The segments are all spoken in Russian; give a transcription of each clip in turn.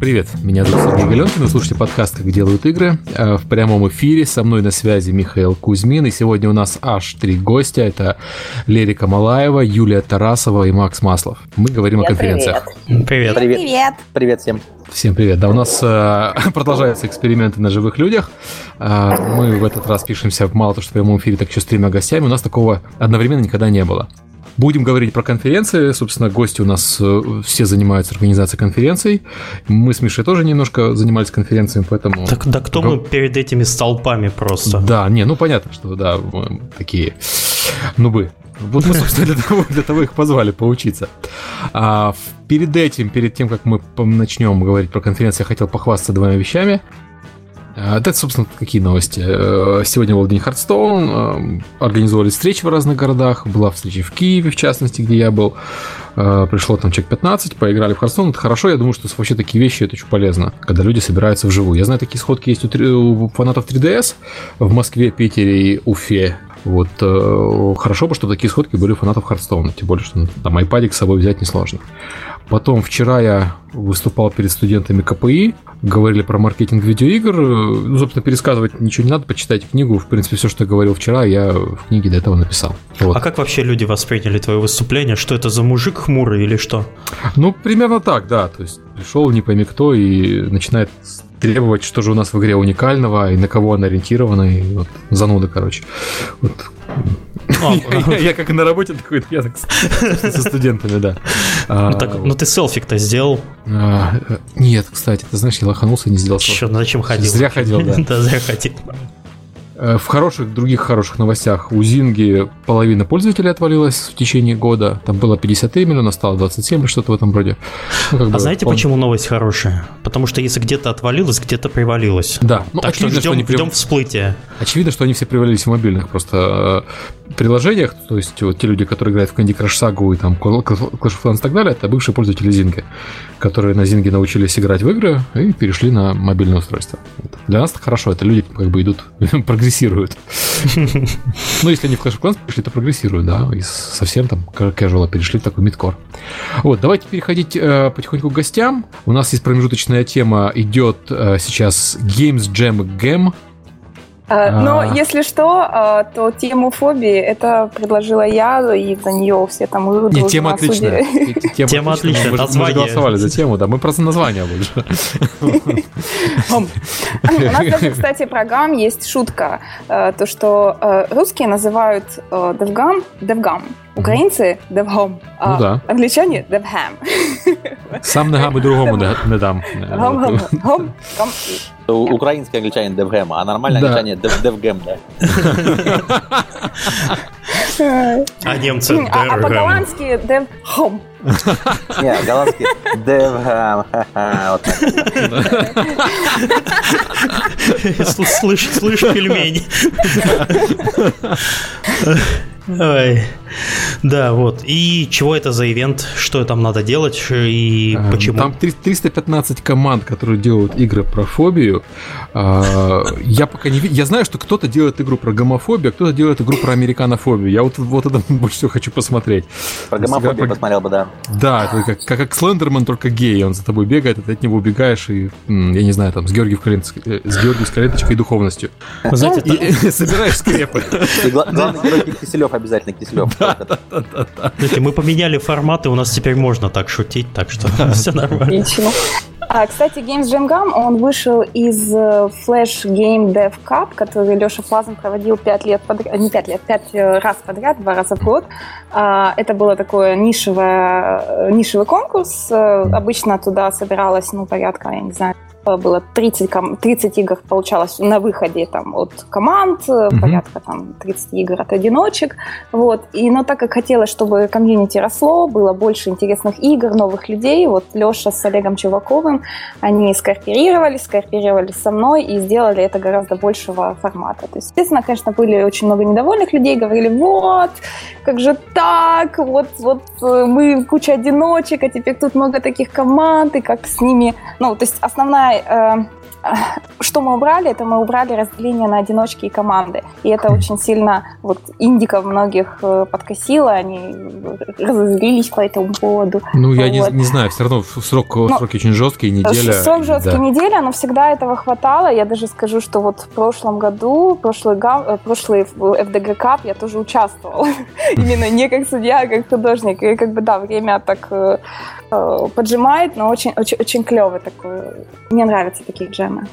Привет, меня зовут Сергей Галенкин, вы слушаете подкаст «Как делают игры». Э, в прямом эфире со мной на связи Михаил Кузьмин, и сегодня у нас аж три гостя. Это Лерика Малаева, Юлия Тарасова и Макс Маслов. Мы говорим привет, о конференциях. Привет. Привет. Привет. Привет всем. Всем привет. Да, у нас э, продолжаются эксперименты на живых людях. Э, мы в этот раз пишемся мало то, что в прямом эфире, так еще с тремя гостями. У нас такого одновременно никогда не было. Будем говорить про конференции. Собственно, гости у нас э, все занимаются организацией конференций. Мы с Мишей тоже немножко занимались конференциями, поэтому... Так, да кто мы перед этими столпами просто? Да, не, ну понятно, что да, мы такие нубы. Вот мы, собственно, для того, для того их позвали поучиться. А, перед этим, перед тем, как мы начнем говорить про конференцию, я хотел похвастаться двумя вещами. А, это, собственно, какие новости? Э, сегодня был день Хардстоун, э, организовали встречи в разных городах, была встреча в Киеве, в частности, где я был. Э, пришло там человек 15, поиграли в Hearthstone, это хорошо, я думаю, что вообще такие вещи, это очень полезно, когда люди собираются вживую. Я знаю, такие сходки есть у, фанатов 3DS в Москве, Питере и Уфе. Вот хорошо бы, чтобы такие сходки были у фанатов Hearthstone а, тем более, что там айпадик с собой взять несложно. Потом вчера я выступал перед студентами КПИ, говорили про маркетинг видеоигр. Ну, собственно, пересказывать ничего не надо, почитайте книгу. В принципе, все, что я говорил вчера, я в книге до этого написал. Вот. А как вообще люди восприняли твое выступление? Что это за мужик хмурый или что? Ну, примерно так, да. То есть пришел не пойми кто и начинает требовать, что же у нас в игре уникального и на кого она ориентирована. И вот зануда, короче. Вот я, как на работе такой, я так со студентами, да. Ну, так, ну ты селфик-то сделал? А, нет, кстати, ты знаешь, я лоханулся и не сделал селфик. Ну зачем ходил? Зря ходил, да. Да, зря ходил. Э, в хороших, других хороших новостях у Зинги половина пользователей отвалилась в течение года. Там было 53 миллиона, стало 27 или что-то в этом роде. Ну, а бы, знаете, он... почему новость хорошая? Потому что если где-то отвалилось, где-то привалилось. Да. Ну, так очевидно, что ждем, что они ждем всплытия. Очевидно, что они все привалились в мобильных просто э, приложениях. То есть вот те люди, которые играют в Candy Crush Saga и там Clash of Clans и так далее, это бывшие пользователи Зинги, которые на Зинге научились играть в игры и перешли на мобильное устройство. Для нас это хорошо, это люди как бы идут прогрессивно прогрессируют. Ну, если они в Clash of Clans пришли, то прогрессируют, да, и совсем там casual перешли в такой мидкор. Вот, давайте переходить э, потихоньку к гостям. У нас есть промежуточная тема, идет э, сейчас Games Jam Gam, а, но а. если что, а, то тему фобии это предложила я, и за нее все там выводы. Нет, тема отличная. Тема отличная. Мы же голосовали за тему, да. Мы просто название больше. У нас даже, кстати, про гам есть шутка. То, что русские называют девгам девгам. Українці девгом, а ну, да. англічані девгем. Сам не гам і другому не дам. Гам, гам, гам, гам. Український англічанин девгем, а нормальний англічанин девгем, да. А немцы А, а по-голландски девгом. Не, голландский девгем. Слышь, слышь, пельмень. Ой. Да, вот. И чего это за ивент? Что там надо делать и эм, почему? Там 315 команд, которые делают игры про фобию. А, я пока не видел. Я знаю, что кто-то делает игру про гомофобию, а кто-то делает игру про американофобию. Я вот, вот это больше всего хочу посмотреть. Про гомофобию про... посмотрел бы, да. Да, это как, как, как Слендерман, только гей. Он за тобой бегает, ты от него убегаешь и, я не знаю, там, с Георгием э, с Георгием с и духовностью. Знаете, и, собираешь скрепы. Главный герой Киселев обязательно Киселев. Знаете, мы поменяли форматы, у нас теперь можно так шутить, так что все нормально. А, кстати, Games Jam Gam, он вышел из э, Flash Game Dev Cup, который Леша Флазан проводил пять лет подряд, не пять лет, пять э, раз подряд, два раза в год. А, это было такое нишевое, э, нишевый конкурс. Обычно туда собиралось, ну, порядка, я не знаю, было 30, 30 игр получалось на выходе там, от команд, mm-hmm. порядка там 30 игр от одиночек. Вот. И, но так как хотелось, чтобы комьюнити росло, было больше интересных игр, новых людей, вот Леша с Олегом Чуваковым, они скооперировались, скооперировались со мной и сделали это гораздо большего формата. То есть, естественно, конечно, были очень много недовольных людей, говорили, вот, как же так, вот, вот э, мы куча одиночек, а теперь тут много таких команд, и как с ними... Ну, то есть основная единственное, э, что мы убрали, это мы убрали разделение на одиночки и команды. И это очень сильно вот индиков многих э, подкосило, они разозлились по этому поводу. Ну, я вот. не, не знаю, все равно срок, но, сроки очень жесткие, неделя. Срок жесткий, да. неделя, но всегда этого хватало. Я даже скажу, что вот в прошлом году, прошлый, э, прошлый FDG Cup я тоже участвовал. Именно не как судья, а как художник. И как бы, да, время так э, поджимает, но очень, очень, очень клевый такой. Мне нравятся такие джемы проблемы.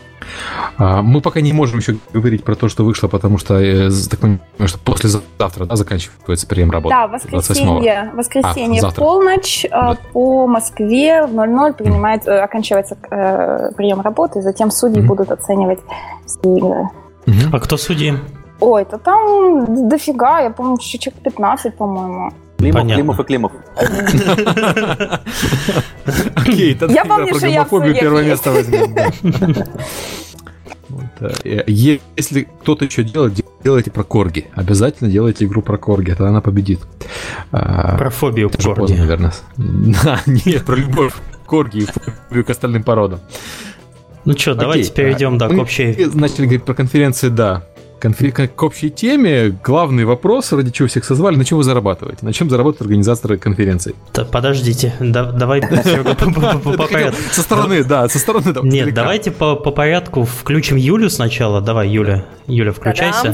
А, мы пока не можем еще говорить про то, что вышло, потому что, э, так понимаю, что послезавтра да, заканчивается прием работы. Да, воскресенье, воскресенье а, в полночь а, да. по Москве в 00 принимает, э, оканчивается э, прием работы, затем судьи mm-hmm. будут оценивать все игры. Mm-hmm. А кто судьи? Ой, это там дофига, я помню, человек 15, по-моему. Климов, Понятно. Климов и Климов. Окей, тогда я помню, про гомофобию первое место возьмем. Э, если кто-то еще делает, делайте про корги. Обязательно делайте игру про корги, тогда она победит. А, про фобию корги. Наверное. Да, нет, про любовь корги и фобию к остальным породам. Ну что, давайте перейдем, да, к общей... Начали говорить про конференции, да конфи- к общей теме главный вопрос, ради чего всех созвали, на чем вы зарабатываете? На чем зарабатывают организаторы конференций? Да, подождите, да, давай по порядку. Со стороны, да, со стороны. Нет, давайте по порядку включим Юлю сначала. Давай, Юля, Юля, включайся.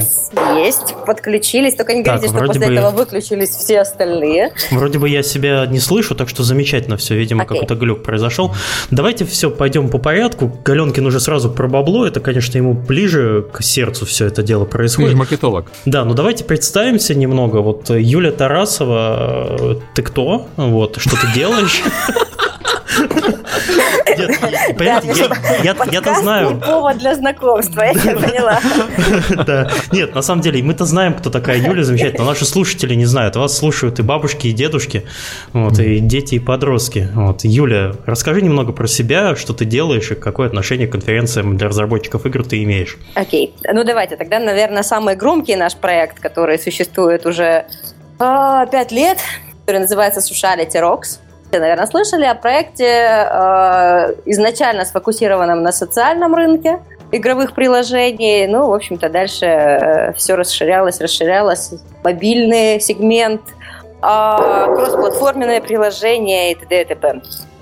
Есть, подключились, только не говорите, что после этого выключились все остальные. Вроде бы я себя не слышу, так что замечательно все, видимо, какой-то глюк произошел. Давайте все пойдем по порядку. Галенкин уже сразу про бабло, это, конечно, ему ближе к сердцу все это дело дело происходит. Ты же маркетолог. Да, ну давайте представимся немного. Вот Юля Тарасова, ты кто? Вот, что ты делаешь? Я-то знаю. повод для знакомства, я поняла. Да. Нет, на самом деле, мы-то знаем, кто такая Юля замечательно, наши слушатели не знают. Вас слушают и бабушки, и дедушки, вот, и дети, и подростки. Вот. Юля, расскажи немного про себя, что ты делаешь и какое отношение к конференциям для разработчиков игр ты имеешь. Окей. Ну, давайте. Тогда, наверное, самый громкий наш проект, который существует уже а, пять лет, который называется Sociality Rocks наверное, слышали о проекте, э, изначально сфокусированном на социальном рынке игровых приложений. Ну, в общем-то, дальше э, все расширялось, расширялось. Мобильный сегмент, э, кроссплатформенное приложение и т.д. и т.п.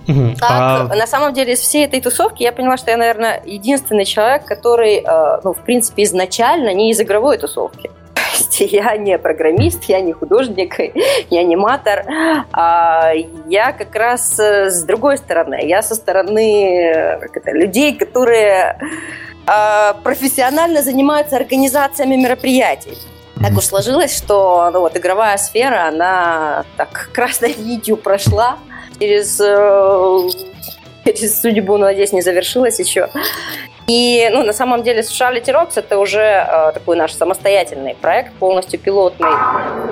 Угу. Так, а... на самом деле, из всей этой тусовки я поняла, что я, наверное, единственный человек, который, э, ну, в принципе, изначально не из игровой тусовки есть я не программист, я не художник, я аниматор. А я как раз э, с другой стороны. Я со стороны как это, людей, которые а, профессионально занимаются организациями мероприятий. Так уж сложилось, что ну, вот, игровая сфера, она так красной нитью прошла через, э, через судьбу, но, надеюсь, не завершилась еще. И, ну, на самом деле, Sociality Rocks это уже э, такой наш самостоятельный проект, полностью пилотный.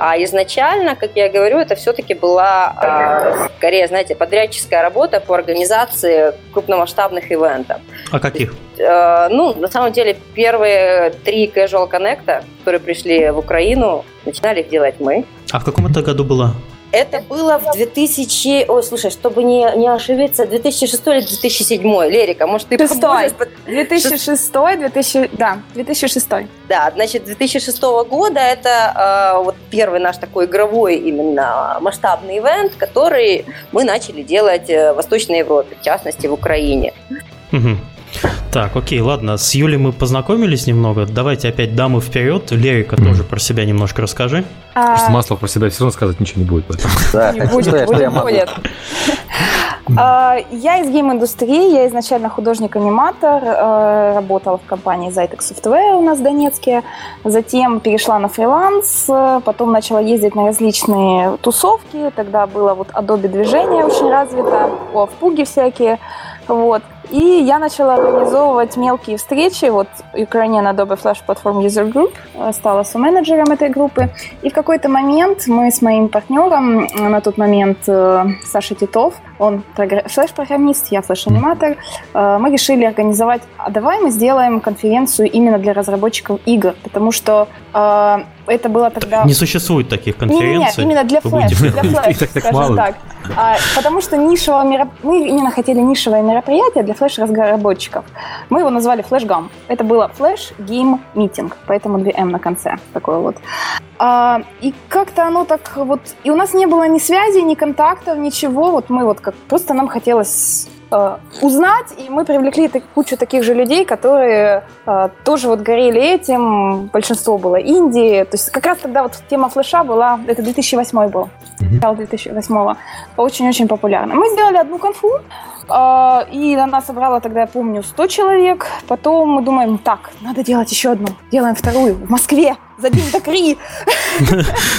А изначально, как я говорю, это все-таки была, э, скорее, знаете, подрядческая работа по организации крупномасштабных ивентов. А каких? Э, ну, на самом деле, первые три Casual Connect, которые пришли в Украину, начинали их делать мы. А в каком это году было? Это было в 2000... Ой, слушай, чтобы не, не ошибиться, 2006 или 2007? Лерика, может, ты поможешь? 2006, 2000... Да, 2006. Да, значит, 2006 года это э, вот первый наш такой игровой именно масштабный ивент, который мы начали делать в Восточной Европе, в частности, в Украине. Угу. Так, окей, ладно, с Юлей мы познакомились немного. Давайте опять дамы вперед. Лерика mm. тоже про себя немножко расскажи. А... что масло про себя все равно сказать ничего не будет. Да, не будет, будет, будет. А, я из гейм-индустрии, я изначально художник-аниматор, э, работала в компании Zytex Software у нас в Донецке, затем перешла на фриланс, потом начала ездить на различные тусовки, тогда было вот Adobe движение очень развито, о, в пуги всякие, вот. И я начала организовывать мелкие встречи. Вот Ukrainian Adobe Flash Platform User Group э, стала менеджером этой группы. И в какой-то момент мы с моим партнером, э, на тот момент э, Саша Титов, он флеш-программист, я флеш-аниматор, мы решили организовать, а давай мы сделаем конференцию именно для разработчиков игр, потому что это было тогда... Не существует таких конференций? Нет, именно для флеш, для флеш, скажем так. А, потому что нишевое мероп... мы именно хотели нишевое мероприятие для флеш-разработчиков. Мы его назвали Flash GAMM. Это было Flash Game Meeting, поэтому 2М на конце. Такое вот. А, и как-то оно так вот... И у нас не было ни связи, ни контактов, ничего. Вот мы вот как... Просто нам хотелось э, узнать, и мы привлекли так, кучу таких же людей, которые э, тоже вот горели этим. Большинство было Индии. То есть как раз тогда вот тема флеша была, это 2008 был, начало 2008 очень-очень популярна. Мы сделали одну конфу, э, и она собрала тогда, я помню, 100 человек. Потом мы думаем, так, надо делать еще одну. Делаем вторую в Москве за день до Кри.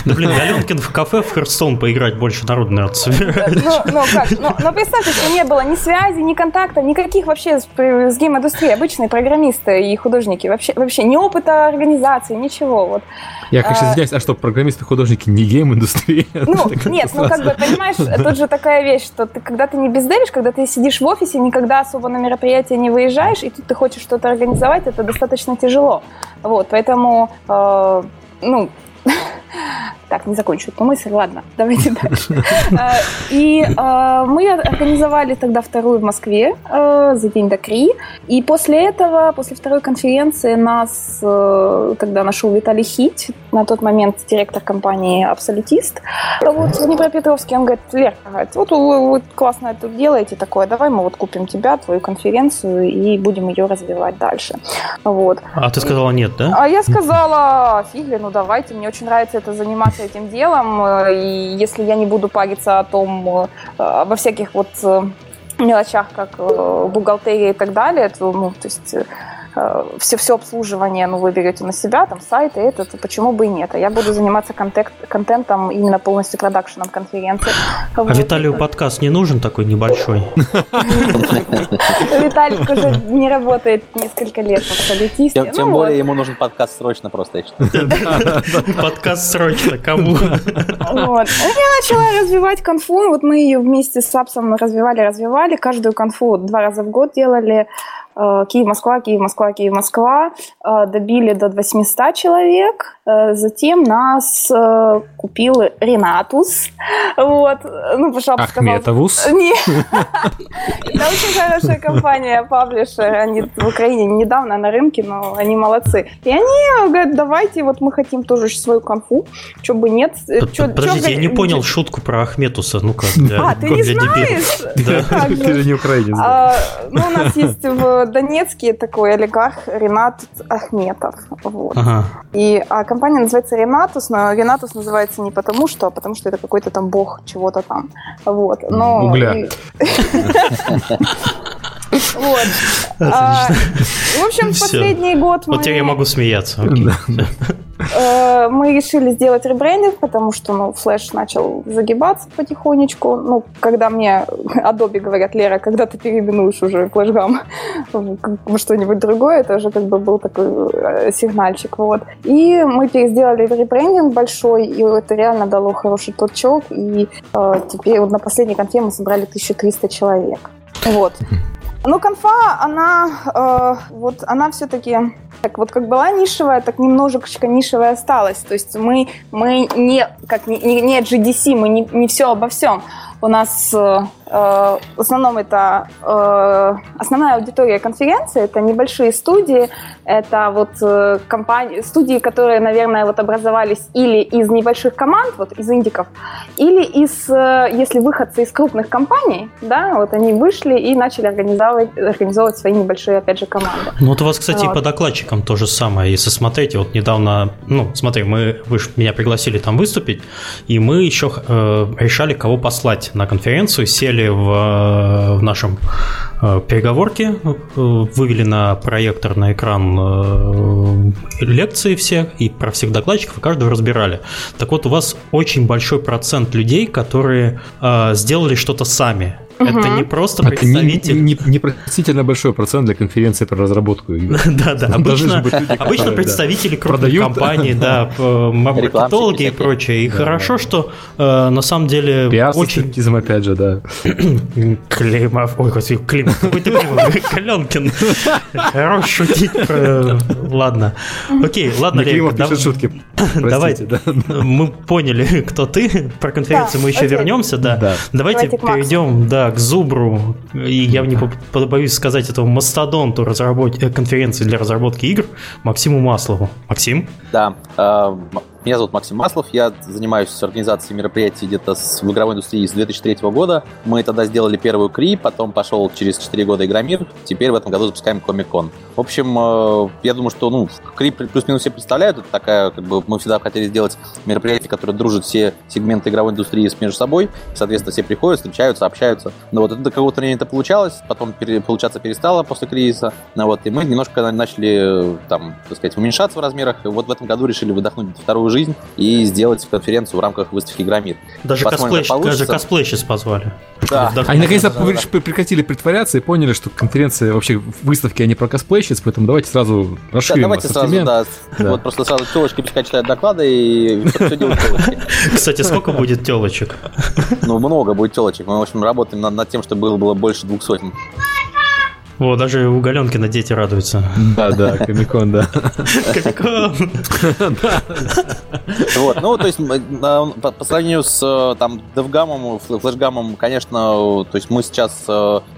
Да блин, Галенкин в кафе в Херстон поиграть больше народу, наверное, собирает. Ну, как, ну, представьте, что не было ни связи, ни контакта, никаких вообще с, game -индустрией. Обычные программисты и художники. Вообще, вообще ни опыта организации, ничего. Вот. Я, конечно, извиняюсь, а что, программисты, художники не game -индустрия? Ну, нет, ну как бы, понимаешь, тут же такая вещь, что ты, когда ты не biz dev ишь, когда ты сидишь в офисе, никогда особо на мероприятие не выезжаешь, и тут ты хочешь что-то организовать, это достаточно тяжело. Вот, поэтому, э, ну, так, не закончу эту мысль, ладно, давайте дальше. Э, и э, мы организовали тогда вторую в Москве э, за день до Кри. И после этого, после второй конференции нас тогда нашел Виталий Хить, на тот момент директор компании «Абсолютист». Вот в Днепропетровске он говорит, Лер, вот вы классно это делаете такое, давай мы вот купим тебя, твою конференцию и будем ее развивать дальше. Вот. А ты сказала нет, да? А я сказала, фигли, ну давайте, мне очень нравится это заниматься этим делом, э, и если я не буду париться о том, э, обо всяких вот э, мелочах, как бухгалтерия и так далее, то, ну, то есть все, все обслуживание ну, вы берете на себя, там сайты, это, то почему бы и нет. А я буду заниматься контент, контентом, именно полностью продакшеном конференции. А вот. Виталию подкаст не нужен такой небольшой? Виталик уже не работает несколько лет в абсолютисте. Тем ну более ему нужен подкаст срочно просто. Подкаст срочно, кому? Вот. Я начала развивать конфу, вот мы ее вместе с Апсом развивали, развивали, каждую конфу два раза в год делали, Киев-Москва, Киев-Москва, Киев-Москва, э, добили до 800 человек. Э, затем нас купил Ренатус. Вот. Ну, пожалуйста, Ахметовус? Нет. Это очень хорошая компания, паблишер. Они в Украине недавно на рынке, но они молодцы. И они говорят, давайте, вот мы хотим тоже свою конфу. Что бы нет. Подождите, я не понял шутку про Ахметуса. Ну-ка, А, ты не знаешь? Да. Ты же не украинец. А, ну, у нас есть в Донецкий такой олигарх Ренат Ахметов. Вот. Ага. И а компания называется Ренатус, но Ренатус называется не потому что, а потому что это какой-то там бог чего-то там. Вот. Но Угля. Вот. А, в общем, последний год мы... Вот теперь я могу смеяться. Э, мы решили сделать ребрендинг, потому что, ну, Flash начал загибаться потихонечку. Ну, когда мне Adobe говорят, Лера, когда ты переименуешь уже флешгам в что-нибудь другое, это уже как бы был такой э, сигнальчик, вот. И мы сделали ребрендинг большой, и это реально дало хороший толчок, и э, теперь вот на последней конфе мы собрали 1300 человек. Вот. Ну, конфа, она, э, вот, она все-таки, так вот, как была нишевая, так немножечко нишевая осталась. То есть мы, мы не, как не, не GDC, мы не, не все обо всем. У нас э, Э, в основном это э, основная аудитория конференции, это небольшие студии, это вот э, компании, студии, которые, наверное, вот образовались или из небольших команд, вот из индиков, или из, если выходцы из крупных компаний, да, вот они вышли и начали организовывать, организовывать свои небольшие, опять же, команды. Ну вот у вас, кстати, вот. и по докладчикам то же самое, если смотреть, вот недавно, ну, смотри, мы, вы меня пригласили там выступить, и мы еще э, решали, кого послать на конференцию, сели в, э, в нашем э, переговорке, э, вывели на проектор, на экран лекции все и про всех докладчиков, и каждого разбирали. Так вот, у вас очень большой процент людей, которые сделали что-то сами. Это не просто Это не- представитель. не- Непростительно большой процент для конференции про разработку игр. Да, да. Там должны Обычно, обычно которые, да, представители крупных продают. компаний, да, маркетологи и прочее. И хорошо, что э, на самом деле Пиар очень опять же, да. Климов, ой, господи, Климов, какой ты Климов, Каленкин. Хорош шутить про... Ладно. Окей, ладно, Климов пишет шутки. Давай. Простите, да. мы поняли, кто ты. Про конференцию мы еще вернемся, да. Да. Давайте, Давайте перейдем, да, к Зубру. И я не побоюсь сказать этому мастодонту разработ... э, конференции для разработки игр Максиму Маслову. Максим? Да, э, меня зовут Максим Маслов, я занимаюсь организацией мероприятий где-то в игровой индустрии с 2003 года. Мы тогда сделали первую КРИ, потом пошел через 4 года Игромир, теперь в этом году запускаем Комик-кон. В общем, э, я думаю, что ну, КРИ плюс-минус все представляют, это такая, как бы, мы всегда хотели сделать мероприятие, которое дружит все сегменты игровой индустрии с- между собой, соответственно, все приходят, встречаются, общаются. Ну вот, это до какого-то времени это получалось, потом пере- получаться перестало после кризиса, ну вот, и мы немножко на- начали, э, там, так сказать, уменьшаться в размерах, и вот в этом году решили выдохнуть вторую жизнь и сделать конференцию в рамках выставки Игромир. Даже, Посмотрим, косплей, даже косплейщиц позвали. Да. Они наконец-то да, да, да. пр- прекратили притворяться и поняли, что конференция вообще выставки, они про косплейщиц, поэтому давайте сразу Да, расширим давайте сразу, ассортимент. да, Да. вот просто сразу телочки пускай читают доклады и все делают телочки. Кстати, сколько будет телочек? Ну, много будет телочек. Мы, в общем, работаем над, над тем, чтобы было, было больше двух сотен. О, даже у Галенкина дети радуются. Да, да, Комикон, да. Комикон. Вот, ну, то есть, по, сравнению с э, там DevGam, фл- флешгамом, конечно, э, то есть мы сейчас,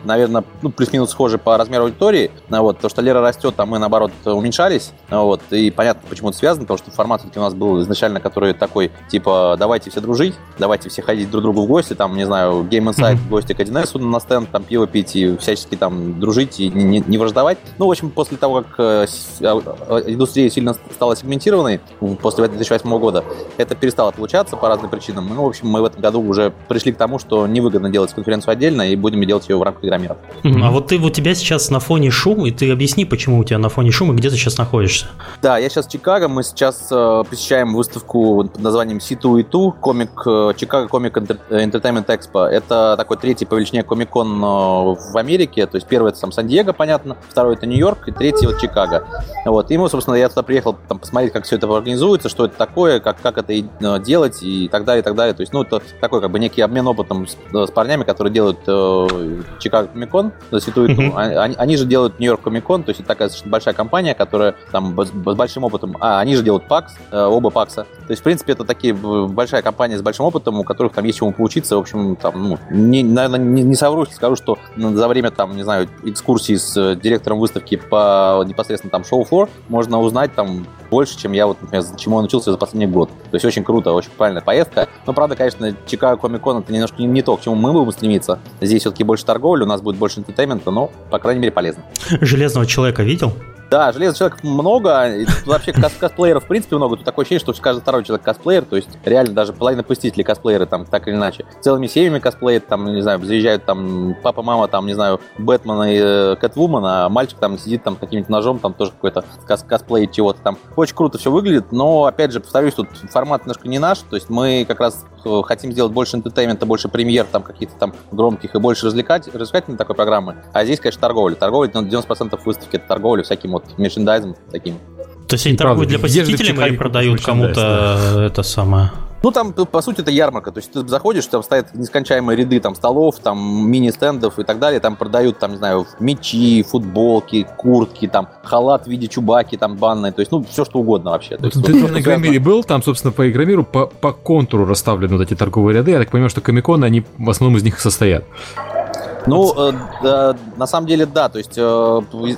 наверное, ну, плюс-минус схожи по размеру аудитории, ну, вот, то, что Лера растет, а мы, наоборот, уменьшались, ну, вот, и понятно, почему это связано, потому что формат все-таки у нас был изначально, который такой, типа, давайте все дружить, давайте все ходить друг другу в гости, там, не знаю, Game Insight в гости к 1С на стенд, там, пиво пить и всячески там дружить и не, не- не враждовать. Ну, в общем, после того, как э, а, а, индустрия сильно стала сегментированной после 2008 года, это перестало получаться по разным причинам. Ну, в общем, мы в этом году уже пришли к тому, что невыгодно делать конференцию отдельно, и будем делать ее в рамках Игромира. А вот ты, у тебя сейчас на фоне шум, и ты объясни, почему у тебя на фоне шум, и где ты сейчас находишься. Да, я сейчас в Чикаго. Мы сейчас э, посещаем выставку под названием C2E2, комик, э, Чикаго Комик Entertainment Expo. Это такой третий по величине комик-кон э, в Америке. То есть первый это там Сан-Диего, понятно, второй это Нью-Йорк, и третий вот Чикаго. Вот. И мы, собственно, я туда приехал там, посмотреть, как все это организуется, что это такое, как, как это э, делать и так далее, и так далее. То есть, ну, это такой как бы некий обмен опытом с, э, с парнями, которые делают э, Чикаго Комик-кон, за C2E2. Мгм. А- Они, они же делают Нью-Йорк Комик-кон, то есть это такая большая компания, которая там с, с большим опытом. А, они же делают ПАКС, э, оба ПАКСа. То есть, в принципе, это такие большая компания с большим опытом, у которых там есть чему поучиться. В общем, там, ну, не, наверное, не, не совру, скажу, что за время, там, не знаю, экскурсии с э, директором выставки по непосредственно там show floor можно узнать там больше, чем я вот, например, чему я научился за последний год. То есть очень круто, очень правильная поездка. Но, правда, конечно, Чикаго Comic Con это немножко не, не то, к чему мы будем стремиться. Здесь все-таки больше торговли, у нас будет больше entertainment а, но, по крайней мере, полезно. Железного человека видел? Да, железных человек много, тут вообще кос- косплееров в принципе много. Тут такое ощущение, что каждый второй человек косплеер, то есть реально даже половина посетителей косплееры там так или иначе. Целыми семьями косплеят, там, не знаю, заезжают там папа, мама, там, не знаю, Бэтмена и э, Catwoman а, а мальчик там сидит там каким-нибудь ножом, там тоже какой-то кос косплей чего-то там. Очень круто все выглядит, но, опять же, повторюсь, тут формат немножко не наш, то есть мы как раз э, хотим сделать больше энтертеймента, больше премьер там каких-то там громких и больше развлекать, развлекательной такой программы. А здесь, конечно, торговля. Торговля, ну, 90% выставки это торговля всяким вот мерчендайзом таким. То есть они торгуют для посетителей или продают кому-то это самое? Ну, там, по сути, это ярмарка. То есть ты заходишь, там стоят нескончаемые ряды там столов, там мини-стендов и так далее. Там продают, там, не знаю, мечи, футболки, куртки, там, халат в виде чубаки, там, банные. То есть, ну, все что угодно вообще. То Вот есть, Ты вот на Игромире был, там, собственно, по Игромиру по, по контуру расставлены вот эти торговые ряды. Я так понимаю, что Комиконы, они в основном из них состоят. Ну, э, да, на самом деле, да. То есть, э,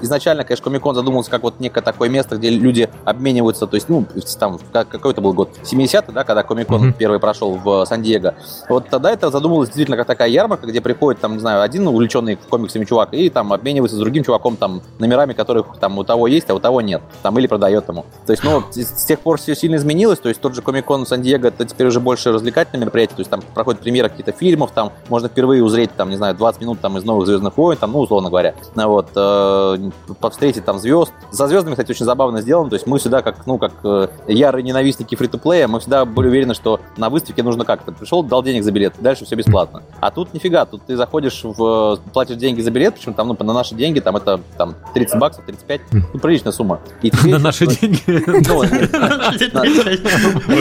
изначально, конечно, Комикон задумывался как вот некое такое место, где люди обмениваются. То есть, ну, там, как- какой это был год? 70-й, да, когда Комикон Мгм. первый прошел в Сан-Диего. Вот тогда это задумывалось действительно как такая ярмарка, где приходит, там, не знаю, один увлеченный комиксами чувак и там обменивается с другим чуваком там номерами, которых там у того есть, а у того нет. Там или продает ему. То есть, ну, с, с тех пор все сильно изменилось. То есть, тот же Комикон Сан-Диего это теперь уже больше развлекательное мероприятие. То есть, там проходят премьеры каких-то фильмов, там можно впервые узреть, там, не знаю, 20 минут ну, там, из новых Звездных войн, там, ну, условно говоря. Ну, вот, э, встретить там звезд. За звездами, кстати, очень забавно сделано. То есть мы всегда, как, ну, как э, ярые ненавистники фри-то-плея, мы всегда были уверены, что на выставке нужно как-то. Пришел, дал денег за билет, дальше все бесплатно. А тут нифига, тут ты заходишь в... платишь деньги за билет, причем там, ну, на наши деньги, там это там 30 баксов, 35, ну, приличная сумма. И на наши деньги? Ну,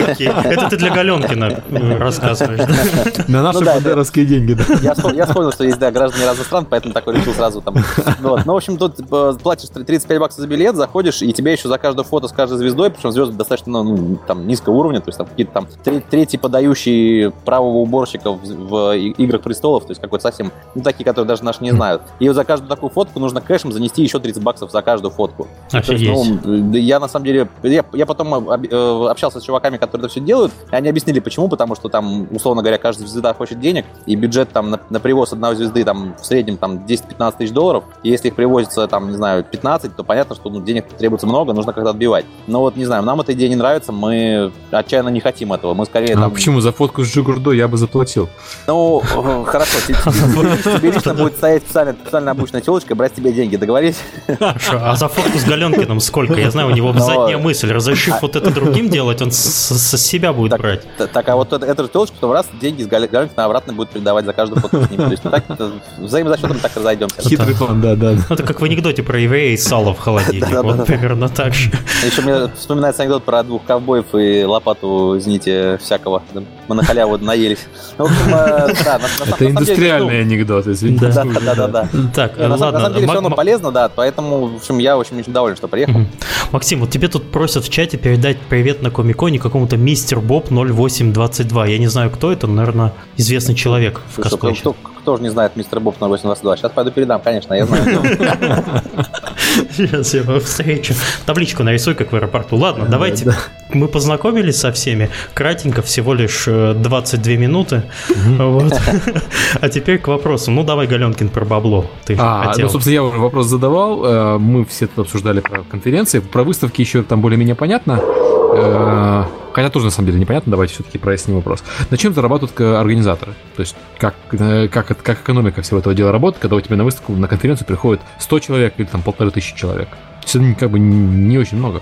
это ты для Галенкина рассказываешь, На наши бандеровские деньги, да. Я вспомнил, что есть, да, граждане разных стран, поэтому такой решил сразу там. Ну, в общем, тут э, платишь 35 баксов за билет, заходишь, и тебе еще за каждое фото с каждой звездой, причем звезды достаточно, ну, там, низкого уровня, то есть там какие-то там третий подающие правого уборщика в играх престолов, то есть какой-то совсем, ну, такие, которые даже наши не знают. И вот за каждую такую фотку нужно кэшем занести еще 30 баксов за каждую фотку. Офигеть. Есть, ну, я на самом деле, я, я потом э, общался с чуваками, которые это все делают, и они объяснили, почему, потому что там, условно говоря, каждая звезда хочет денег, и бюджет там на, на привоз одной звезды там в среднем там 10-15 тысяч долларов, и если их привозится там, не знаю, 15, то понятно, что ну, денег требуется много, нужно как-то отбивать. Но вот, не знаю, нам эта идея не нравится, мы отчаянно не хотим этого, мы скорее а там... почему? За фотку с Джигурдой я бы заплатил. Ну, хорошо, тебе лично будет стоять специально обычная телочка, брать тебе деньги, договорились? Хорошо, а за фотку с Галенкиным сколько? Я знаю, у него задняя мысль, разрешив вот это другим делать, он с себя будет брать. Так, а вот эта же телочка потом раз деньги с Галенкина обратно будет передавать за каждую фотку с ним. То есть так взаимозасчетом так разойдемся. Хитрый план, да, да. Это как в анекдоте про еврея и сало в холодильник. Вот примерно так же. Еще мне вспоминается анекдот про двух ковбоев и лопату, извините, всякого. Мы на халяву наелись. Ну, э, Это индустриальный анекдот, извините. Да, да, да, да. Так, ладно. На самом деле все равно полезно, да, поэтому, в общем, я очень очень доволен, что приехал. Максим, вот тебе тут просят в чате передать привет на Комиконе какому-то мистер Боб 0822. Я не знаю, кто это, но, наверное, известный человек в косплее. Кто же не знает мистера Боб 0822? Сейчас пойду передам, конечно, я знаю. Сейчас я его встречу. Табличку нарисуй, как в аэропорту. Ладно, давайте. Мы познакомились со всеми. Кратенько, всего лишь 22 э, минуты. А теперь к вопросу. Ну, давай, Галенкин, про бабло. Ты а, ну, собственно, я вопрос задавал. Э, мы все тут обсуждали про конференции. Про выставки еще там более-менее понятно. Э, хотя тоже на самом деле непонятно, давайте все-таки проясним вопрос. На чем зарабатывают организаторы? То есть как, э, как, как экономика всего этого дела работает, когда у тебя на выставку, на конференцию приходит 100 человек или там полторы тысячи человек? То есть это как бы не очень много.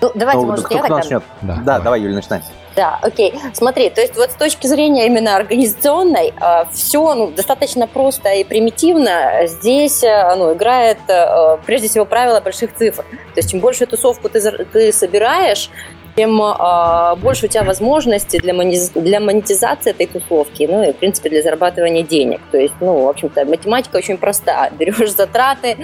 Ну, давайте, ну, может, я тогда... начнет? Да, да давай. давай, Юля, начинай. Да, окей. Смотри, то есть вот с точки зрения именно организационной, э, все ну, достаточно просто и примитивно. Здесь э, ну, играет э, прежде всего правило больших цифр. То есть чем больше тусовку ты, ты собираешь, тем э, больше у тебя возможностей для, монез... для монетизации этой тусовки, ну и, в принципе, для зарабатывания денег. То есть, ну, в общем-то, математика очень проста. Берешь затраты,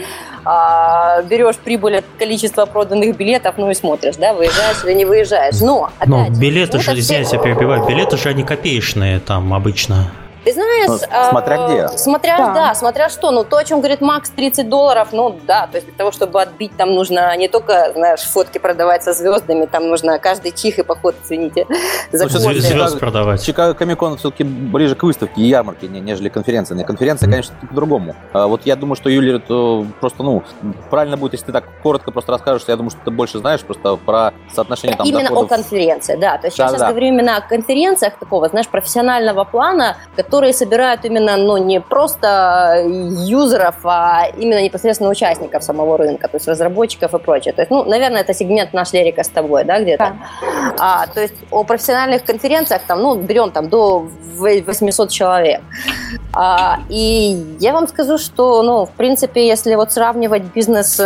э, берешь прибыль от количества проданных билетов, ну и смотришь, да, выезжаешь или не выезжаешь. Но, опять, Но билеты же, извиняюсь, я перебиваю, билеты же они копеечные там обычно. Ты знаешь... Ну, смотря э, где. Смотря, да. да, смотря что. Ну, то, о чем говорит Макс, 30 долларов, ну, да. То есть для того, чтобы отбить, там нужно не только, знаешь, фотки продавать со звездами, там нужно каждый чих и поход, извините, за ну, звезд Чикаго, продавать. Чикаго Комикон все-таки ближе к выставке и ярмарке, нежели конференции. На конференции, mm-hmm. конечно, по-другому. А вот я думаю, что Юлия это просто, ну, правильно будет, если ты так коротко просто расскажешь, я думаю, что ты больше знаешь просто про соотношение там Именно доходов. о конференции, да. То есть да, я сейчас да. говорю именно о конференциях такого, знаешь, профессионального плана, которые собирают именно, ну, не просто юзеров, а именно непосредственно участников самого рынка, то есть разработчиков и прочее. То есть, ну, наверное, это сегмент наш Лерика с тобой, да, где-то. Да. А, то есть о профессиональных конференциях, там, ну, берем там до 800 человек. А, и я вам скажу, что, ну, в принципе, если вот сравнивать бизнес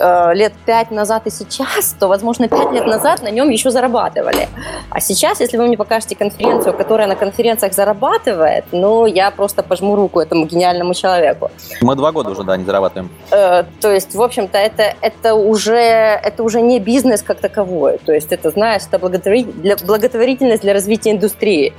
э, лет 5 назад и сейчас, то, возможно, 5 лет назад на нем еще зарабатывали. А сейчас, если вы мне покажете конференцию, которая на конференциях зарабатывает, ну, я просто пожму руку этому гениальному человеку. Мы два года уже, да, не зарабатываем. Э, то есть, в общем-то, это, это, уже, это уже не бизнес как таковой. То есть, это, знаешь, это благотворительность для развития индустрии,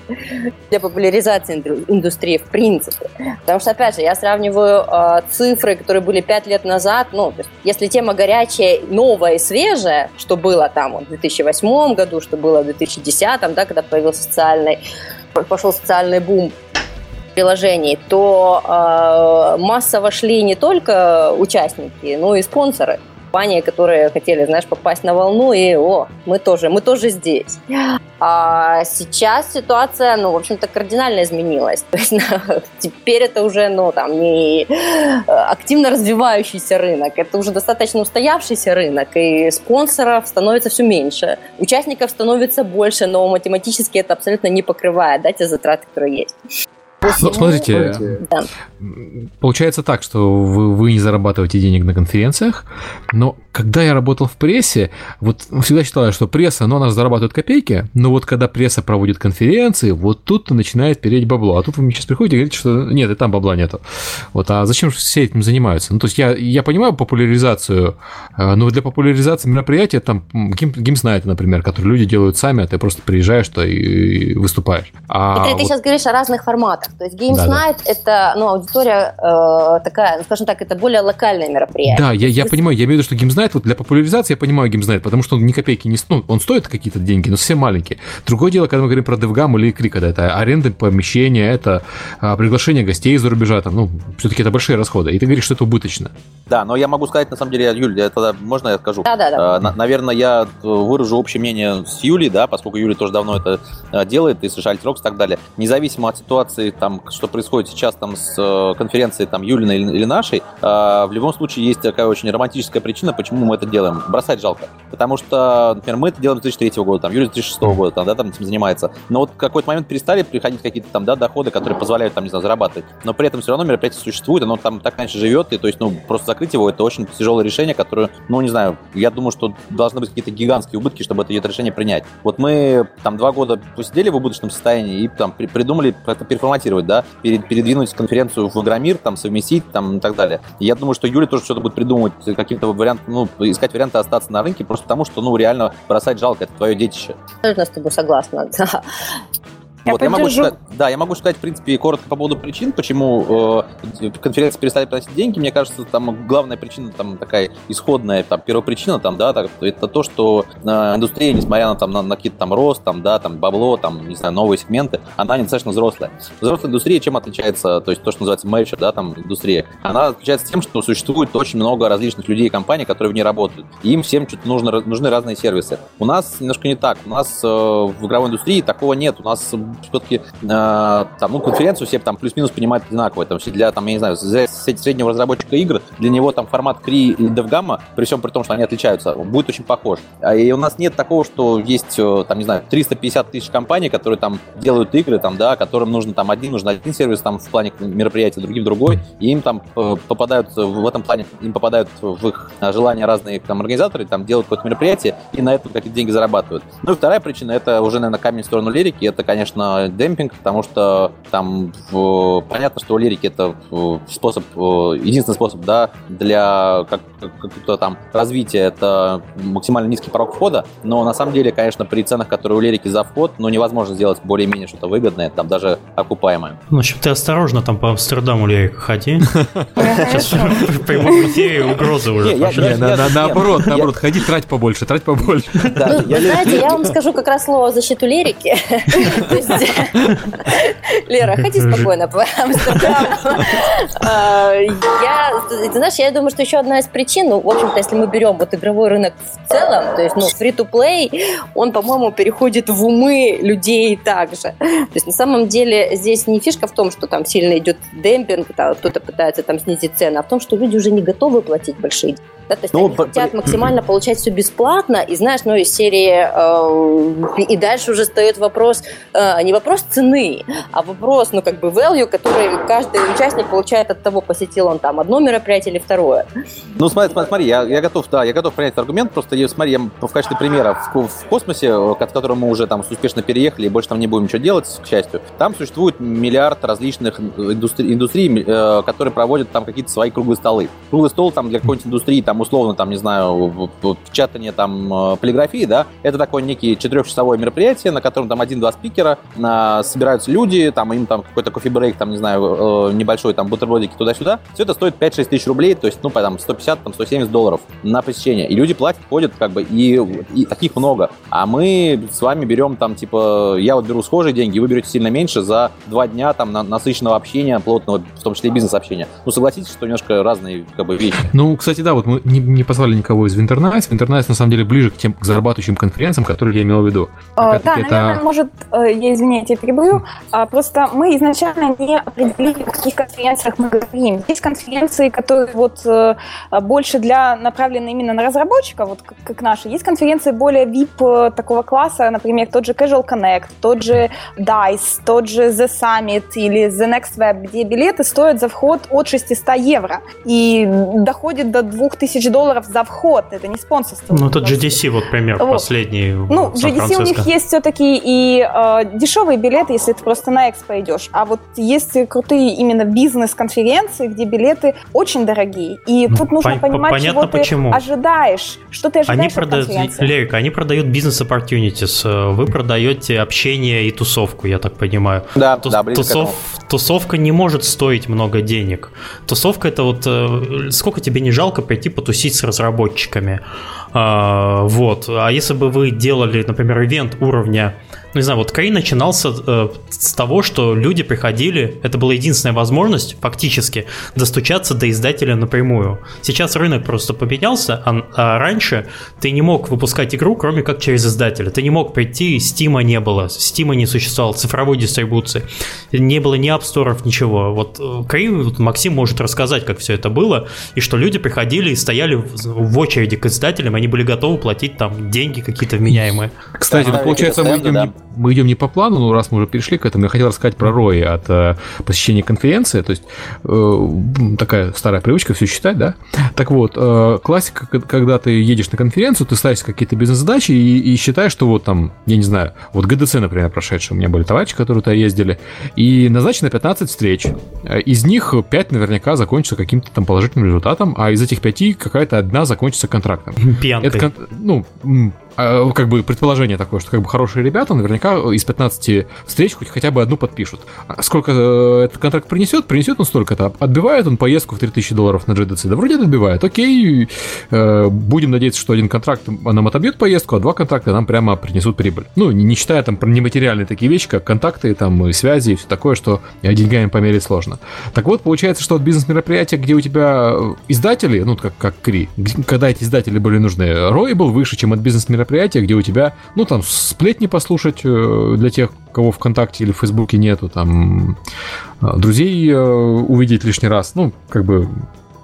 для популяризации индустрии в принципе. Потому что, опять же, я сравниваю э, цифры, которые были пять лет назад. Ну, есть, если тема горячая, новая и свежая, что было там вот, в 2008 году, что было в 2010, да, когда появился социальный, пошел социальный бум, приложений, то э, массово шли не только участники, но и спонсоры. Компании, которые хотели, знаешь, попасть на волну, и о, мы тоже, мы тоже здесь. А сейчас ситуация, ну, в общем-то, кардинально изменилась. То есть теперь это уже, ну, там, не активно развивающийся рынок, это уже достаточно устоявшийся рынок, и спонсоров становится все меньше. Участников становится больше, но математически это абсолютно не покрывает, да, те затраты, которые есть. Смотрите, да. получается так, что вы, вы не зарабатываете денег на конференциях, но когда я работал в прессе, вот всегда считала, что пресса, ну, она зарабатывает копейки, но вот когда пресса проводит конференции, вот тут начинает переть бабло. А тут вы мне сейчас приходите и говорите, что нет, и там бабла нету. Вот, а зачем же все этим занимаются? Ну, то есть я, я понимаю популяризацию, э, но для популяризации мероприятия там game, Games Night ы, например, которые люди делают сами, а ты просто приезжаешь то и выступаешь. А Петр, вот... ты сейчас говоришь о разных форматах. То есть Games да, да. это, ну, аудитория э, такая, ну, скажем так, это более локальное мероприятие. Да, я, я понимаю, я имею в виду, что Games Night, вот для популяризации я понимаю Night, потому что он ни копейки не стоит, ну, он стоит какие-то деньги, но совсем маленькие. Другое дело, когда мы говорим про DevGAMM или КРИ, когда это аренда помещения, это а, приглашение гостей из-за рубежа, там, ну, все-таки это большие расходы, и ты говоришь, что это убыточно. Да, но я могу сказать, на самом деле, Юль, это можно я скажу? Да, да, да. Э, наверное, я выражу общее мнение с Юлей, да, поскольку Юля тоже давно это э, делает, и с Рокс и так далее. Независимо от ситуации, там, что происходит сейчас там с э, конференцией там Юлиной или, или нашей, в любом случае есть такая очень романтическая причина, почему мы это делаем. Бросать жалко. Потому что, например, мы это делаем с 2003 года, там, Юля с 2006 года, там, да, там этим занимается. Но вот в какой-то момент перестали приходить какие-то там, да, доходы, которые позволяют, там, не знаю, зарабатывать. Но при этом все равно мероприятие существует, оно там так раньше живет, и то есть, ну, просто закрыть его, это очень тяжелое решение, которое, ну, не знаю, я думаю, что должны быть какие-то гигантские убытки, чтобы это, это решение принять. Вот мы там два года посидели в убыточном состоянии и там при, придумали как-то переформатировать, да, перед, передвинуть конференцию в Игромир, там, совместить, там, и так далее. И я думаю, что Юля тоже что-то будет придумывать, каким-то вариантом, ну, искать варианты остаться на рынке, просто потому что, ну, реально бросать жалко, это твое детище. Абсолютно с тобой согласна. Я вот, я могу сказать, да, я могу сказать, в принципе, коротко по поводу причин, почему э, конференции перестали платить деньги. Мне кажется, там главная причина, там такая исходная, там первопричина, там, да, так, это то, что э, индустрия, несмотря на, там, на, на какие-то там рост, там, да, там, бабло, там, не знаю, новые сегменты, она недостаточно взрослая. Взрослая индустрия чем отличается, то есть то, что называется major, да, там, индустрия, она отличается тем, что существует очень много различных людей и компаний, которые в ней работают. И им всем что-то нужно, нужны разные сервисы. У нас немножко не так. У нас э, в игровой индустрии такого нет. У нас все-таки э, там, ну, конференцию все там плюс-минус понимают одинаково. Там, для, там, я не знаю, среднего разработчика игр, для него там формат КРИ и DevGAMM, при всем при том, что они отличаются, будет очень похож. А, и у нас нет такого, что есть, э, там, не знаю, 350 тысяч компаний, которые там делают игры, там, да, которым нужно там один, нужно один сервис там в плане мероприятия, другим другой, и им там э, попадают в этом плане, им попадают в их желания разные там организаторы, там делают какое-то мероприятие, и на этом какие-то деньги зарабатывают. Ну и вторая причина, это уже, наверное, камень в сторону лирики, это, конечно, демпинг, потому что там в, понятно, что лирики это способ, единственный способ, да, для как, как, там развития это максимально низкий порог входа, но на самом деле, конечно, при ценах, которые у лирики за вход, ну, невозможно сделать более-менее что-то выгодное, там даже окупаемое. Ну, в общем, ты осторожно там по Амстердаму лирика ходи. Сейчас в прямом эфире угрозы уже Наоборот, наоборот, ходи, трать побольше, трать побольше. Ну, знаете, я вам скажу как раз слово защиту лирики. Лера, ходи спокойно по Амстердаму. А, я, ты знаешь, я думаю, что еще одна из причин, ну, в общем-то, если мы берем вот игровой рынок в целом, то есть, ну, free-to-play, он, по-моему, переходит в умы людей также. То есть, на самом деле, здесь не фишка в том, что там сильно идет демпинг, кто-то пытается там снизить цены, а в том, что люди уже не готовы платить большие деньги. Да, то есть ну, они по, хотят максимально получать все бесплатно, и знаешь, ну, из серии, э, и дальше уже встает вопрос, э, не вопрос цены, а вопрос, ну, как бы value, который каждый участник получает от того, посетил он там одно мероприятие или второе. Ну, смотри, смотри, смотри я, я готов, да, я готов принять этот аргумент, просто смотри, я в качестве примера в, в космосе, к которому мы уже там успешно переехали и больше там не будем ничего делать, к счастью, там существует миллиард различных индустрий, индустрий э, которые проводят там какие-то свои круглые столы. Круглый стол там для какой-нибудь индустрии, там, там, условно, там, не знаю, печатание там э, полиграфии, да, это такое некий четырехчасовое мероприятие, на котором там один-два спикера, на, собираются люди, там, им там какой-то кофе-брейк, там, не знаю, э, небольшой, там, бутербродики туда-сюда. Все это стоит 5-6 тысяч рублей, то есть, ну, там, 150, там, 170 долларов на посещение. И люди платят, ходят, как бы, и, и таких много. А мы с вами берем, там, типа, я вот беру схожие деньги, вы берете сильно меньше за два дня, там, на, насыщенного общения, плотного, в том числе и бизнес-общения. Ну, согласитесь, что немножко разные, как бы, вещи. Ну, кстати, да, вот мы не, не позвали никого из Winter Nights. Winter Nights на самом деле ближе к тем к зарабатывающим конференциям, которые я имел в виду. О, да, это... наверное, может, э, я извиняюсь, я перебью. А, просто мы изначально не определили, о каких конференциях мы говорим. Есть конференции, которые вот э, больше для направлены именно на разработчиков, вот как, как наши. Есть конференции более VIP такого класса, например, тот же Casual Connect, тот же DICE, тот же The Summit или The Next Web, где билеты стоят за вход от 600 евро и доходит до 2000 долларов за вход. Это не спонсорство. Ну, тот GDC, вот пример вот. последний. Ну, GDC у них есть все-таки и э, дешевые билеты, если ты просто на экспо идешь. А вот есть крутые именно бизнес-конференции, где билеты очень дорогие. И ну, тут нужно по- понимать, понятно, чего почему. ты ожидаешь. Что ты ожидаешь они продают, Лерик, они продают бизнес-opportunities. Вы продаете общение и тусовку, я так понимаю. Да, Тус, да, тусов, Тусовка не может стоить много денег. Тусовка это вот э, сколько тебе не жалко пойти потусить с разработчиками. А, вот. А если бы вы делали, например, ивент уровня не знаю, вот Крей начинался э, с того, что люди приходили, это была единственная возможность фактически достучаться до издателя напрямую. Сейчас рынок просто поменялся, а, а раньше ты не мог выпускать игру, кроме как через издателя. Ты не мог прийти, Стима не было, Стима не существовало, цифровой дистрибуции, не было ни App Store, ничего. Вот э, Крей, вот Максим может рассказать, как все это было, и что люди приходили и стояли в, в очереди к издателям, они были готовы платить там деньги какие-то вменяемые. Кстати, ну, получается, мы идем да мы идем не по плану, но раз мы уже перешли к этому, я хотел рассказать про Рои от э, посещения конференции. То есть э, такая старая привычка все считать, да? Так вот, э, классика, когда ты едешь на конференцию, ты ставишь какие-то бизнес-задачи и, и считаешь, что вот там, я не знаю, вот ГДЦ, например, прошедший, у меня были товарищи, которые туда ездили, и назначено 15 встреч. Из них 5 наверняка закончатся каким-то там положительным результатом, а из этих 5 какая-то одна закончится контрактом. Пьянкой. Это, ну, а, как бы предположение такое, что как бы хорошие ребята наверняка из 15 встреч хоть хотя бы одну подпишут. А сколько э, этот контракт принесет? Принесет он столько-то. Отбивает он поездку в 3000 долларов на GDC? Да вроде отбивает. Окей, э, будем надеяться, что один контракт нам отобьет поездку, а два контракта нам прямо принесут прибыль. Ну, не, не считая там про нематериальные такие вещи, как контакты, там, и связи и все такое, что деньгами померить сложно. Так вот, получается, что от бизнес-мероприятия, где у тебя издатели, ну, как, как Кри, когда эти издатели были нужны, рой был выше, чем от бизнес-мероприятия мероприятие, где у тебя, ну, там, сплетни послушать э, для тех, кого ВКонтакте или в Фейсбуке нету, там, э, друзей э, увидеть лишний раз, ну, как бы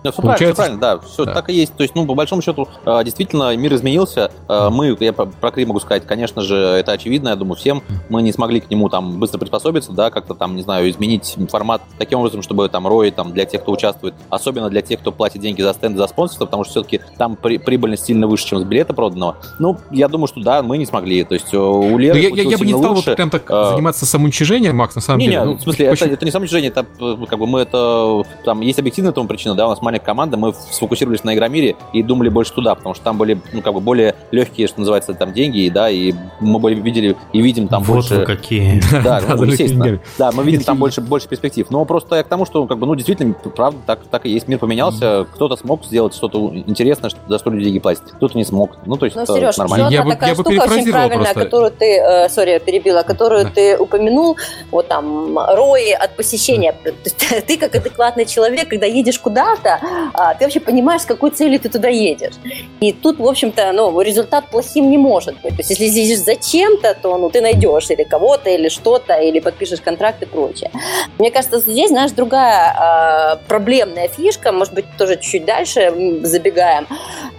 да, все Получается... правильно, правильно, да, все да. так и есть. То есть, ну, по большому счету, а, действительно, мир изменился. А, мы, я про Крим могу сказать, конечно же, это очевидно, я думаю, всем. Мы не смогли к нему там быстро приспособиться, да, как-то там, не знаю, изменить формат таким образом, чтобы там рои там для тех, кто участвует, особенно для тех, кто платит деньги за стенд, за спонсорство, потому что все-таки там при, прибыльность сильно выше, чем с билета проданного. Ну, я думаю, что да, мы не смогли. То есть у Леры я, я, я бы не стал лучше. вот прям так а... заниматься самоуничижением, Макс, на самом не, деле. Не, ну, в смысле, это, это не самоуничижение, это как бы мы это... Там есть объективная тому причина, да, у нас маленькая команда, мы сфокусировались на Игромире и думали больше туда, потому что там были, ну, как бы более легкие, что называется, там деньги, и, да, и мы были, видели и видим там вот больше... Вот какие. Да, ну, естественно. Да, мы видим там больше, больше перспектив. Но просто я к тому, что, как бы, ну, действительно, правда, так, так и есть. Мир поменялся, кто-то смог сделать что-то интересное, за что люди деньги платят, кто-то не смог. Ну, то есть, ну, Сереж, нормально. Я бы, такая я штука очень правильная, просто. которую ты, э, сори, перебила, которую да. ты упомянул, вот там, рои от посещения. Ты, как адекватный человек, когда едешь куда-то, а, ты вообще понимаешь, с какой целью ты туда едешь. И тут, в общем-то, ну, результат плохим не может быть. То есть, если едешь зачем-то, то ну, ты найдешь или кого-то, или что-то, или подпишешь контракт и прочее. Мне кажется, здесь, знаешь, другая э, проблемная фишка, может быть, тоже чуть-чуть дальше забегаем.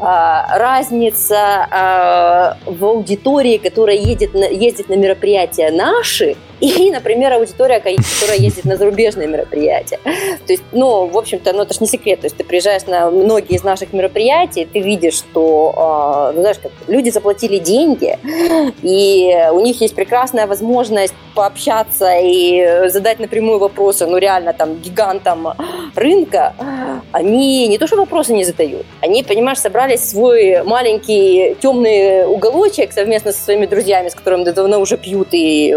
Э, разница э, в аудитории, которая едет на, ездит на мероприятия наши, и, например, аудитория, которая ездит на зарубежные мероприятия. То есть, ну, в общем-то, ну, это же не секрет. То есть ты приезжаешь на многие из наших мероприятий, ты видишь, что, э, ну, знаешь, как люди заплатили деньги, и у них есть прекрасная возможность пообщаться и задать напрямую вопросы, ну, реально, там, гигантам рынка, они не то, что вопросы не задают, они, понимаешь, собрались в свой маленький темный уголочек совместно со своими друзьями, с которыми давно уже пьют и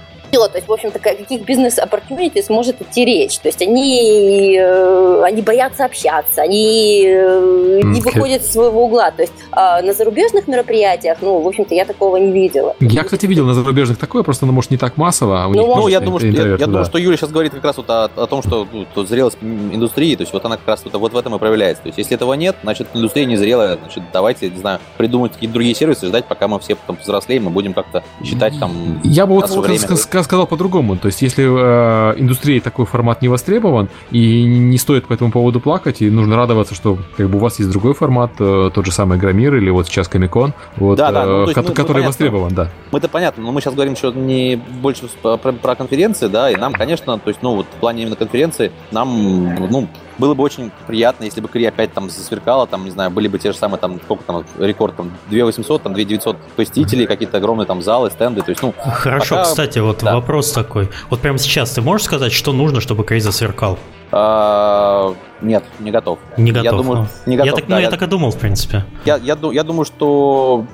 все, то есть, в общем-то, о каких бизнес-opportunities может идти речь. То есть они, э, они боятся общаться, они э, не выходят из своего угла. То есть э, на зарубежных мероприятиях, ну, в общем-то, я такого не видела. Я, кстати, видел на зарубежных такое, просто, ну, может, не так массово. а у Ну, них Ну, я думаю, что, я, я интроверты, думаю, да. что Юля сейчас говорит как раз вот о, о том, что ну, тут зрелость индустрии, то есть вот она как раз вот, вот в этом и проявляется. То есть если этого нет, значит индустрия не зрелая, значит давайте, не знаю, придумать какие-то другие сервисы, ждать, пока мы все потом повзрослеем, мы будем как-то считать там... Я бы вот вот время. Ска- сказал по-другому. То есть, если э, индустрии такой формат не востребован, и не стоит по этому поводу плакать, и нужно радоваться, что как бы у вас есть другой формат, э, тот же самый Громир или вот сейчас Комикон, вот, Да, да, ну, э, есть, ко- ну, ну, который понятно. востребован, да. Мы-то понятно, но мы сейчас говорим что не больше про, про конференции, да, и нам, конечно, то есть, ну, вот в плане именно конференции, нам, ну, было бы очень приятно, если бы Кри опять там засверкала, там, не знаю, были бы те же самые, там, сколько там, рекорд, там, 2800, там, 2900 посетителей, какие-то огромные там залы, стенды, то есть, ну, Хорошо, Пока- кстати, вот да. Вопрос такой. Вот прямо сейчас ты можешь сказать, что нужно, чтобы Крей засверкал? А, нет, не готов. Не готов. Я думаю, а? не Я готов. так, да, ну, я я- так и думал, в принципе. Я, я, я думаю, что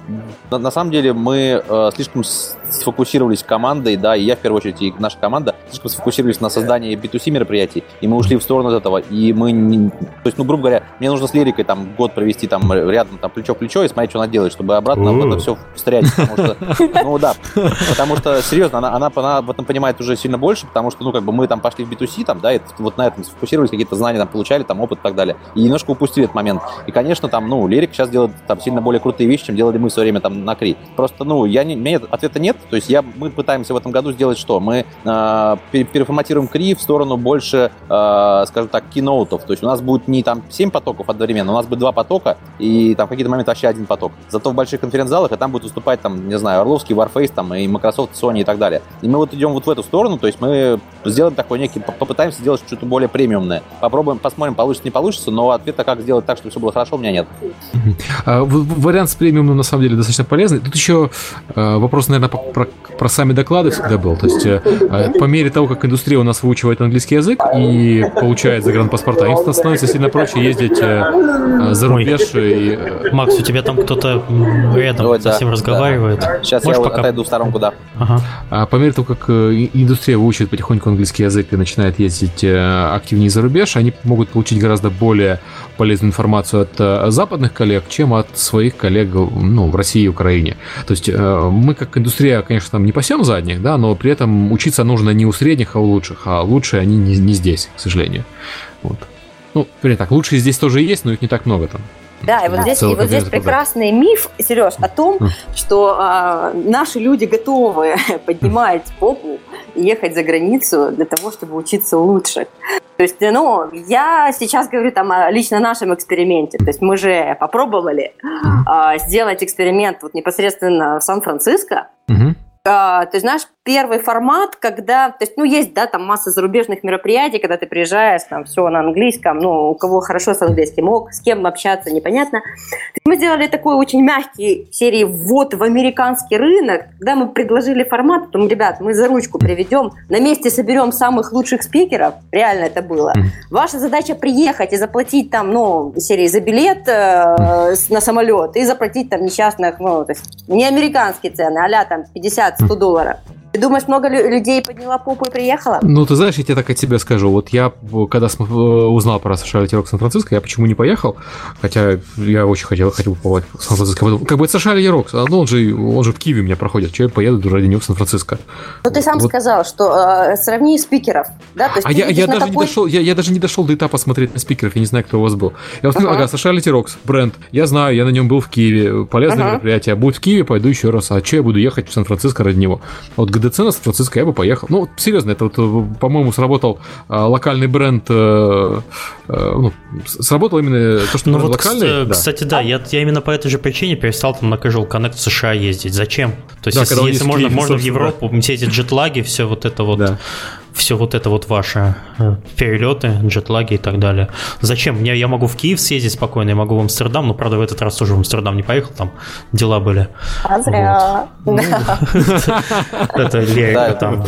на, на самом деле мы э, слишком сфокусировались командой, да, и я в первую очередь, и наша команда слишком сфокусировались на создании B2C мероприятий, и мы ушли в сторону от этого, и мы, не- то есть, ну, грубо говоря, мне нужно с лирикой там год провести там рядом, там, плечо в плечо и смотреть, что она делает, чтобы обратно в это все встрять, потому что, ну, да, потому что, серьезно, она, она, она в этом понимает уже сильно больше, потому что, ну, как бы мы там пошли в B2C, там, да, и вот на этом сфокусировались, какие-то знания там получали, там, опыт и так далее, и немножко упустили этот момент. И, конечно, там, ну, Лерик сейчас делает там сильно более крутые вещи, чем делали мы в свое время там на Кри. Просто, ну, я не, у меня ответа нет, то есть я, мы пытаемся в этом году сделать что? Мы э, пере- переформатируем Кри в сторону больше, э, скажем так, киноутов, то есть у нас будет не там 7 потоков одновременно, у нас будет два потока, и там в какие-то моменты вообще один поток. Зато в больших конференц-залах, и там будет выступать, там, не знаю, Орловский, Warface, там, и Microsoft, Sony и так далее. И мы вот идем вот в эту сторону, то есть мы сделаем такой некий, по- попытаемся сделать что-то более премиумное. Попробуем, посмотрим, получится, не получится, но ответа, как сделать так, чтобы все было хорошо, у меня нет. А, Вариант с премиумом на самом деле достаточно полезный. Тут еще э, вопрос, наверное, по- про, про сами доклады всегда был. То есть э, э, по мере того, как индустрия у нас выучивает английский язык и получает загранпаспорта, им становится сильно проще ездить э, за рубеж и э, Макс, у тебя там кто-то рядом Ой, да, совсем да. разговаривает. Сейчас Можешь я пока- отойду в сторонку, да. Ага. А по мере того, как и- индустрия выучит потихоньку английский язык и начинает ездить активнее за рубеж, они могут получить гораздо более полезную информацию от э, западных коллег, чем от своих коллег ну, в России и Украине. То есть э, мы как индустрия, конечно, там не пасем задних, да, но при этом учиться нужно не у средних, а у лучших, а лучшие они не, не здесь, к сожалению. Вот. Ну, вернее так, лучшие здесь тоже есть, но их не так много там. Да, и вот здесь, и вот здесь прекрасный миф, Сереж, о том, Хм. что а, наши люди готовы поднимать попу и ехать за границу для того, чтобы учиться у лучших. То есть, ну, я сейчас говорю там о лично нашем эксперименте. То есть мы же попробовали а, сделать эксперимент вот непосредственно в Сан-Франциско. Мгм. А, есть, знаешь, первый формат, когда, то есть, ну, есть, да, там масса зарубежных мероприятий, когда ты приезжаешь, там, все на английском, ну, у кого хорошо с английским, мог, с кем общаться, непонятно. Мы сделали такой очень мягкий серии ввод в американский рынок, когда мы предложили формат, то, ребят, мы за ручку приведем, на месте соберем самых лучших спикеров, реально это было. Ваша задача приехать и заплатить там, ну, серии за билет э, на самолет и заплатить там несчастных, ну, то есть не американские цены, а там 50-100 долларов. Ты думаешь, много лю- людей подняла попу и приехала? Ну, ты знаешь, я тебе так от тебя скажу. Вот я, когда э, узнал про США Рок Сан-Франциско, я почему не поехал, хотя я очень хотел, хотел побывать в Сан-Франциско. Как бы это США Рок, ну он же, он же в Киеве у меня проходит, че я поеду ради него в Сан-Франциско. Ну, ты сам Вот. сказал, что э, сравни спикеров, да? То есть А я, я даже не какой- дошел, я, я даже не дошел до этапа смотреть на спикеров, я не знаю, кто у вас был. Я вот сказал, Ага. США Рокс, бренд, я знаю, я на нем был в Киеве, полезное Ага. мероприятие, будет в Киеве, пойду еще раз, а че я буду ехать в Сан-Франциско ради него? Вот ГДЦ на Сан-Франциско я бы поехал. Ну, серьезно, это вот, э, по-моему, сработал э, локальный бренд, э, ну, сработал именно то, что Ну вот, локальный. кста- да. кстати, да, я, я именно по этой же причине перестал там на Casual Connect в США ездить. Зачем? То есть, Да, если, если можно, можно в Европу, все эти джетлаги, все вот это вот, Да. Все вот это вот ваше э, перелеты, джетлаги и так далее. Зачем? Мне, я могу в Киев съездить спокойно, я могу в Амстердам, но, правда, в этот раз тоже в Амстердам не поехал, там дела были. А зря. Это Лерика Да, там.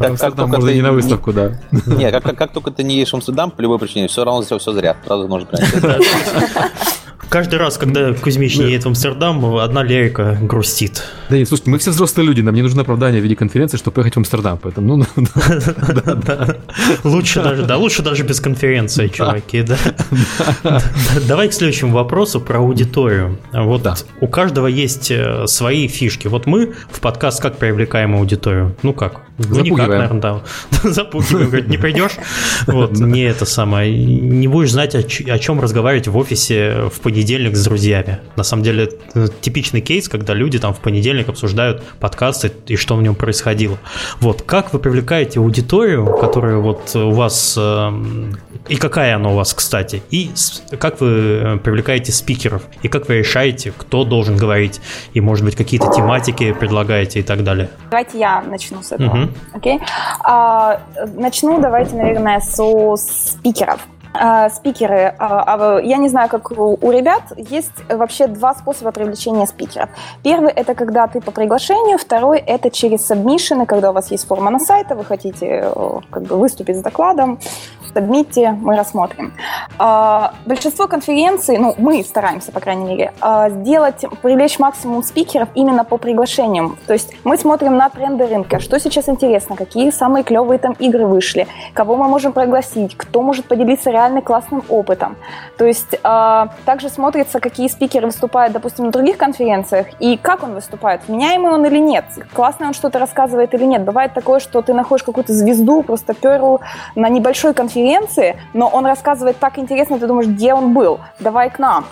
Амстердам можно и на выставку, да. Не, как, как, как только ты не едешь в Амстердам, по любой причине, все равно все, все зря. Сразу можно. Каждый раз, когда Кузьмич не едет в Амстердам, одна Лерика грустит. Да нет, слушайте, мы все взрослые люди, нам не нужно оправдание в виде конференции, чтобы поехать в Амстердам, поэтому, ну, Лучше даже, да, лучше даже без конференции, чуваки, да. Давай к следующему вопросу про аудиторию. Вот у каждого есть э, свои фишки. Вот мы в подкаст как привлекаем аудиторию? Ну как? Ну, никак, наверное, да. Запугиваем, говорит, не придешь? Вот, не это самое. Не будешь знать, о, о чем разговаривать в офисе в понедельник с друзьями. На самом деле, типичный кейс, когда люди там в понедельник обсуждают подкасты и что в нем происходило. Вот, как вы привлекаете аудиторию, которая вот у вас... Э, и какая она у вас, кстати? И как вы э, привлекаете спикеров? И как вы решаете, кто должен говорить? И, может быть, какие-то тематики предлагаете и так далее? Давайте я начну с этого. Угу. Окей. Okay. А, начну, давайте, наверное, со спикеров. А, спикеры, а, я не знаю, как у ребят, есть вообще два способа привлечения спикеров. Первый – это когда ты по приглашению, второй – это через сабмишины, когда у вас есть форма на сайте, вы хотите как бы выступить с докладом, сабмите, мы рассмотрим. Большинство конференций, ну, мы стараемся, по крайней мере, сделать, привлечь максимум спикеров именно по приглашениям. То есть мы смотрим на тренды рынка, что сейчас интересно, какие самые клевые там игры вышли, кого мы можем пригласить, кто может поделиться реально классным опытом. То есть э, также смотрится, какие спикеры выступают, допустим, на других конференциях, и как он выступает, вменяемый он или нет, классно он что-то рассказывает или нет. Бывает такое, что ты находишь какую-то звезду, просто перл на небольшой конференции, но он рассказывает так интересно, ты думаешь, где он был, давай к нам.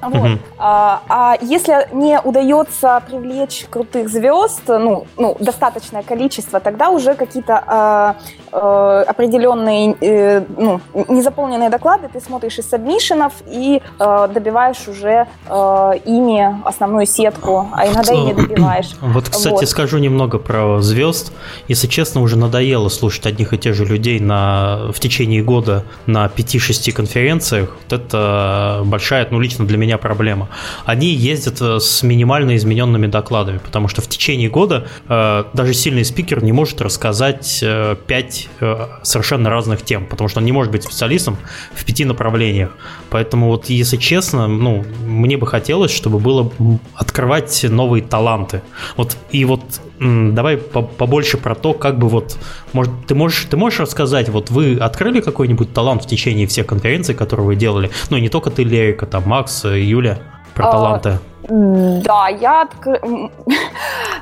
Вот. А, а если не удается привлечь крутых звезд, ну, ну достаточное количество, тогда уже какие-то а, а, определенные а, ну, незаполненные доклады ты смотришь из сабмишенов и а, добиваешь уже а, ими основную сетку, а иногда и не добиваешь. Вот, кстати, вот. скажу немного про звезд. Если честно, уже надоело слушать одних и тех же людей на, в течение года на 5-6 конференциях. Вот это большая, ну, лично для меня меня проблема. Они ездят э, с минимально измененными докладами, потому что в течение года э, даже сильный спикер не может рассказать э, 5 э, совершенно разных тем, потому что он не может быть специалистом в пяти направлениях. Поэтому вот, если честно, ну, мне бы хотелось, чтобы было открывать новые таланты. Вот и вот давай побольше про то, как бы вот, может, ты можешь, ты можешь рассказать, вот вы открыли какой-нибудь талант в течение всех конференций, которые вы делали? Ну, не только ты, Лерика, там, Макс, Юля, про а, таланты. Да, я.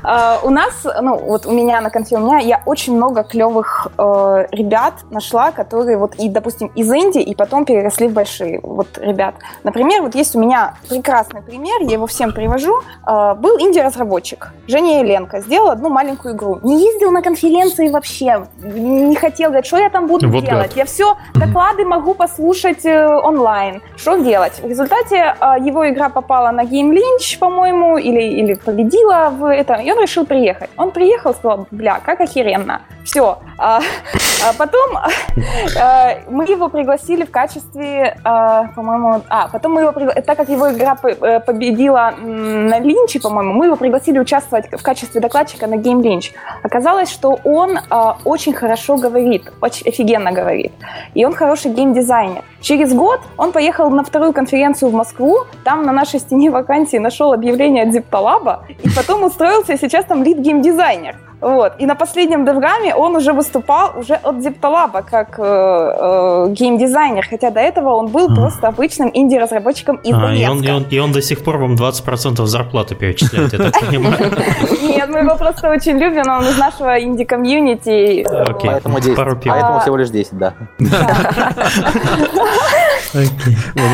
А, у нас, ну вот у меня на конфе, у меня я очень много клевых э, ребят нашла, которые вот и, допустим, из Индии, и потом переросли в большие вот ребят. Например, вот есть у меня прекрасный пример, я его всем привожу. Э, был инди-разработчик, Женя Еленко, сделал одну маленькую игру. Не ездил на конференции вообще, не хотел говорить, что я там буду вот делать. Гад. Я все, доклады могу послушать э, онлайн. Что делать? В результате э, его игра попала на GameLink, Линч, по-моему, или, или победила в этом, и он решил приехать. Он приехал, сказал, бля, как охеренно. Все. А, а потом а, мы его пригласили в качестве, а, по-моему, а, потом мы его, так как его игра э, победила на Линче, по-моему, мы его пригласили участвовать в качестве докладчика на Game Lynch. Оказалось, что он а, очень хорошо говорит, очень офигенно говорит. И он хороший геймдизайнер. Через год он поехал на вторую конференцию в Москву, там на нашей стене вакансии нашел объявление от Зипталаба, и потом устроился, и сейчас там лид-геймдизайнер. Вот. И на последнем девгаме он уже выступал уже от Зипталаба как э, э, геймдизайнер, хотя до этого он был а. просто обычным инди-разработчиком из а, и он, и, он, и он до сих пор вам 20% зарплаты перечисляет, я так понимаю. Нет, мы его просто очень любим, он из нашего инди-комьюнити. Поэтому 10, поэтому всего лишь 10, да.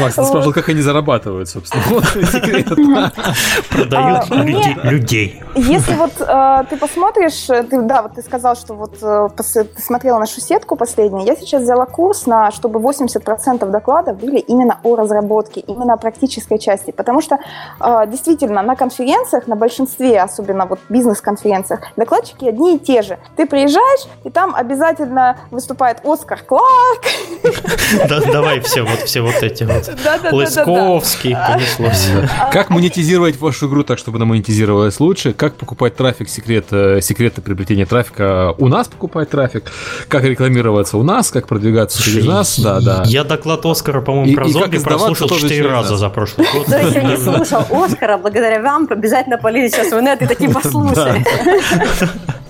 Макс, ты спрашивал, как они зарабатывают, собственно. Продают а, людей. Если вот э, ты посмотришь, ты, да, вот ты сказал, что вот э, ты смотрела нашу сетку последнюю, я сейчас взяла курс на, чтобы 80% докладов были именно о разработке, именно о практической части, потому что э, действительно на конференциях, на большинстве, особенно вот бизнес-конференциях, докладчики одни и те же. Ты приезжаешь, и там обязательно выступает Оскар Кларк. Давай все, вот все вот эти вот. Лысковский, понеслось. Как монетизировать вашу игру так, чтобы она монетизировалась лучше? Как покупать трафик, секрет, э, секреты приобретения трафика у нас покупать трафик? Как рекламироваться у нас? Как продвигаться через нас? Да, да. Я доклад Оскара, по-моему, про зомби прослушал четыре раза за прошлый год. Есть я не слушал Оскара, благодаря вам обязательно полезете сейчас в инет и такие послушали.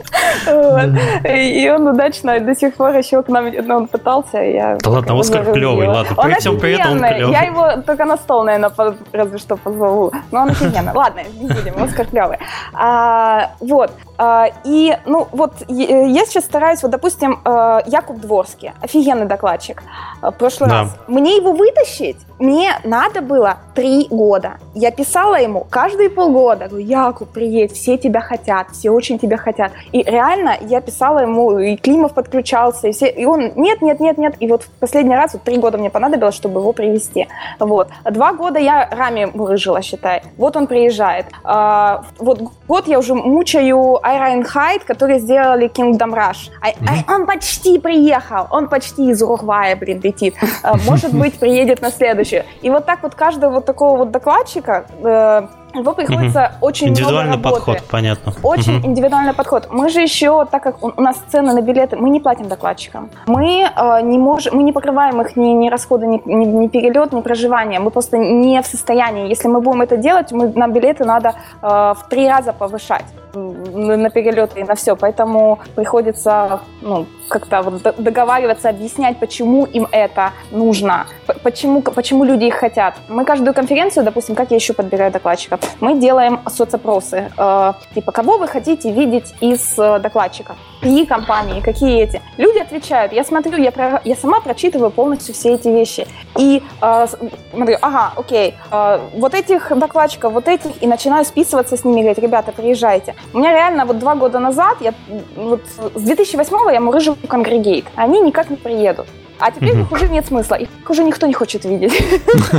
И он удачно до сих пор еще к нам, ну, он пытался, я... Да ладно, Оскар клевый, ладно, при всем при этом он клевый. Я его только на стол, наверное, разве что позову, но он офигенно. Ладно, не будем, Оскар клевый. А, вот, а, и, ну, вот, я сейчас стараюсь, вот, допустим, э, Якуб Дворский, офигенный докладчик, э, в прошлый да. раз. Мне его вытащить, мне надо было три года. Я писала ему каждые полгода, говорю, Якуб, приедь, все тебя хотят, все очень тебя хотят. И реально я писала ему, и Климов подключался, и все, и он, нет, нет, нет, нет. И вот в последний раз, вот три года мне понадобилось, чтобы его привести. Вот. Два года я раме выжила, считай. Вот он приезжает. А, вот год я уже мучаю Айрайн Хайт, которые сделали Kingdom Rush. А, mm-hmm. а, он почти приехал, он почти из Уругвая, блин, летит. А, может быть, приедет на следующее. И вот так вот каждого вот такого вот докладчика э, его приходится угу. очень индивидуальный много подход, понятно. Очень угу. индивидуальный подход. Мы же еще, так как у, нас цены на билеты, мы не платим докладчикам. Мы э, не можем, мы не покрываем их ни, ни расходы, ни, ни, ни перелет, ни проживание. Мы просто не в состоянии. Если мы будем это делать, мы, нам билеты надо э, в три раза повышать на перелеты и на все. Поэтому приходится ну, как-то вот договариваться, объяснять, почему им это нужно, почему, почему люди их хотят. Мы каждую конференцию, допустим, как я еще подбираю докладчиков, мы делаем соцопросы. Э, типа, кого вы хотите видеть из э, докладчиков? Какие компании, какие эти? Люди отвечают. Я смотрю, я, про, я сама прочитываю полностью все эти вещи. И э, смотрю, ага, окей, э, вот этих докладчиков, вот этих, и начинаю списываться с ними, говорить, ребята, приезжайте. У меня реально вот два года назад, я, вот с 2008 я мурыжу конгрегейт. Они никак не приедут. А теперь их уже нет смысла, их уже никто не хочет видеть.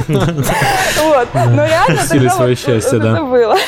Вот, но реально тогда свое счастье, да. было.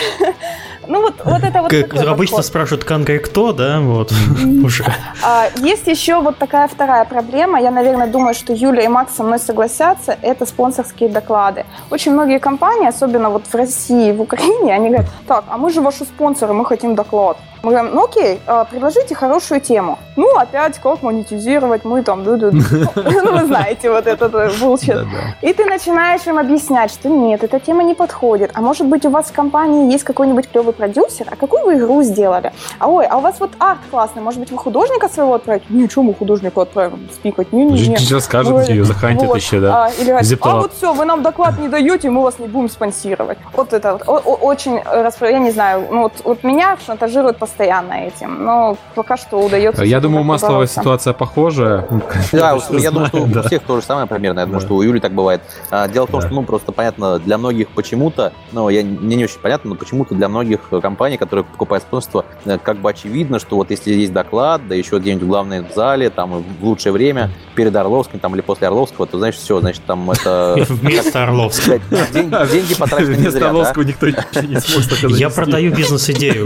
Ну вот, вот это вот как Обычно подход. спрашивают, конкретно кто, да, вот, уже. А, есть еще вот такая вторая проблема, я, наверное, думаю, что Юля и Макс со мной согласятся, это спонсорские доклады. Очень многие компании, особенно вот в России, в Украине, они говорят, так, а мы же ваши спонсоры, мы хотим доклад. Мы говорим, ну окей, а, предложите хорошую тему. Ну, опять, как монетизировать, мы там, ду -ду -ду. ну, вы знаете, вот этот bullshit. И ты начинаешь им объяснять, что нет, эта тема не подходит. А может быть, у вас в компании есть какой-нибудь клевый продюсер? А какую вы игру сделали? А ой, а у вас вот арт классный, может быть, вы художника своего отправите? Ничего, мы художнику отправим спикать. Не, не, не. Сейчас скажет, ее захантят вот. еще, да. А, или а вот все, вы нам доклад не даете, мы вас не будем спонсировать. Вот это вот, очень, я не знаю, ну вот, вот меня шантажируют постоянно постоянно этим. Но пока что удается. Я думаю, у Маслова ситуация похожая. Да, я думаю, что у всех то же самое примерно. Я думаю, что у Юли так бывает. А, дело в том, что, ну, просто понятно, для многих почему-то, ну, я, мне не очень понятно, но почему-то для многих компаний, которые покупают спонсорство, э, как бы очевидно, что вот если есть доклад, да еще где-нибудь в главной зале, там, в лучшее время, перед Орловским, там, или после Орловского, то, знаешь, все, значит, там это... Вместо Орловского. Деньги потрачены не зря, Орловского никто не сможет Я продаю бизнес-идею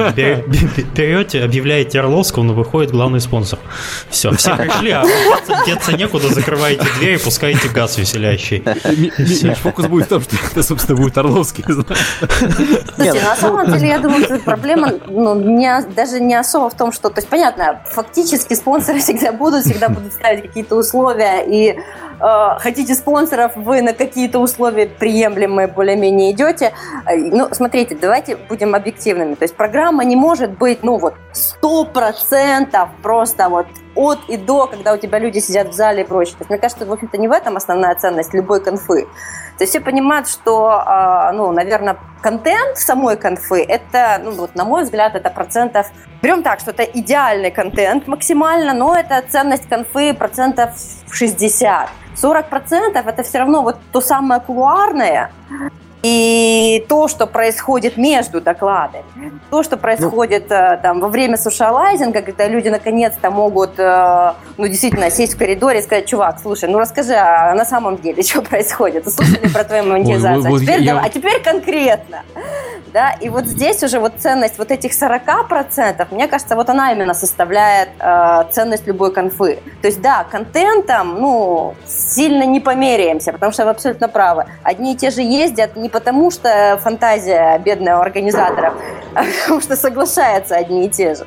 берете, объявляете Орловского, но выходит главный спонсор. Все, все пришли, а деться некуда, закрываете дверь и пускаете газ веселящий. Фокус будет в том, что это, собственно, будет Орловский. Слушайте, на самом деле, я думаю, что проблема ну, даже не особо в том, что... То есть, понятно, фактически спонсоры всегда будут, всегда будут ставить какие-то условия, и хотите спонсоров, вы на какие-то условия приемлемые более-менее идете. Э, ну, смотрите, давайте будем объективными. То есть программа не может быть, ну, вот, сто процентов просто вот от и до, когда у тебя люди сидят в зале и прочее. То есть, мне кажется, в общем-то, не в этом основная ценность любой конфы. То есть все понимают, что, а, ну, наверное, контент самой конфы, это, ну, вот, на мой взгляд, это процентов... Берем так, что это идеальный контент максимально, но это ценность конфы процентов 60. 40% это все равно вот то самое кулуарное, и то, что происходит между докладами, то, что происходит ну, там во время сушалайзинга, когда люди наконец-то могут, ну, действительно, сесть в коридоре и сказать, чувак, слушай, ну расскажи, а на самом деле, что происходит? Слушали про твою монетизацию, а, теперь, а теперь конкретно. Да, и вот здесь уже вот ценность вот этих 40%, мне кажется, вот она именно составляет э, ценность любой конфы. То есть, да, контентом, ну, сильно не померяемся, потому что вы абсолютно правы. Одни и те же ездят не потому, что фантазия бедного организатора, а потому что соглашаются одни и те же.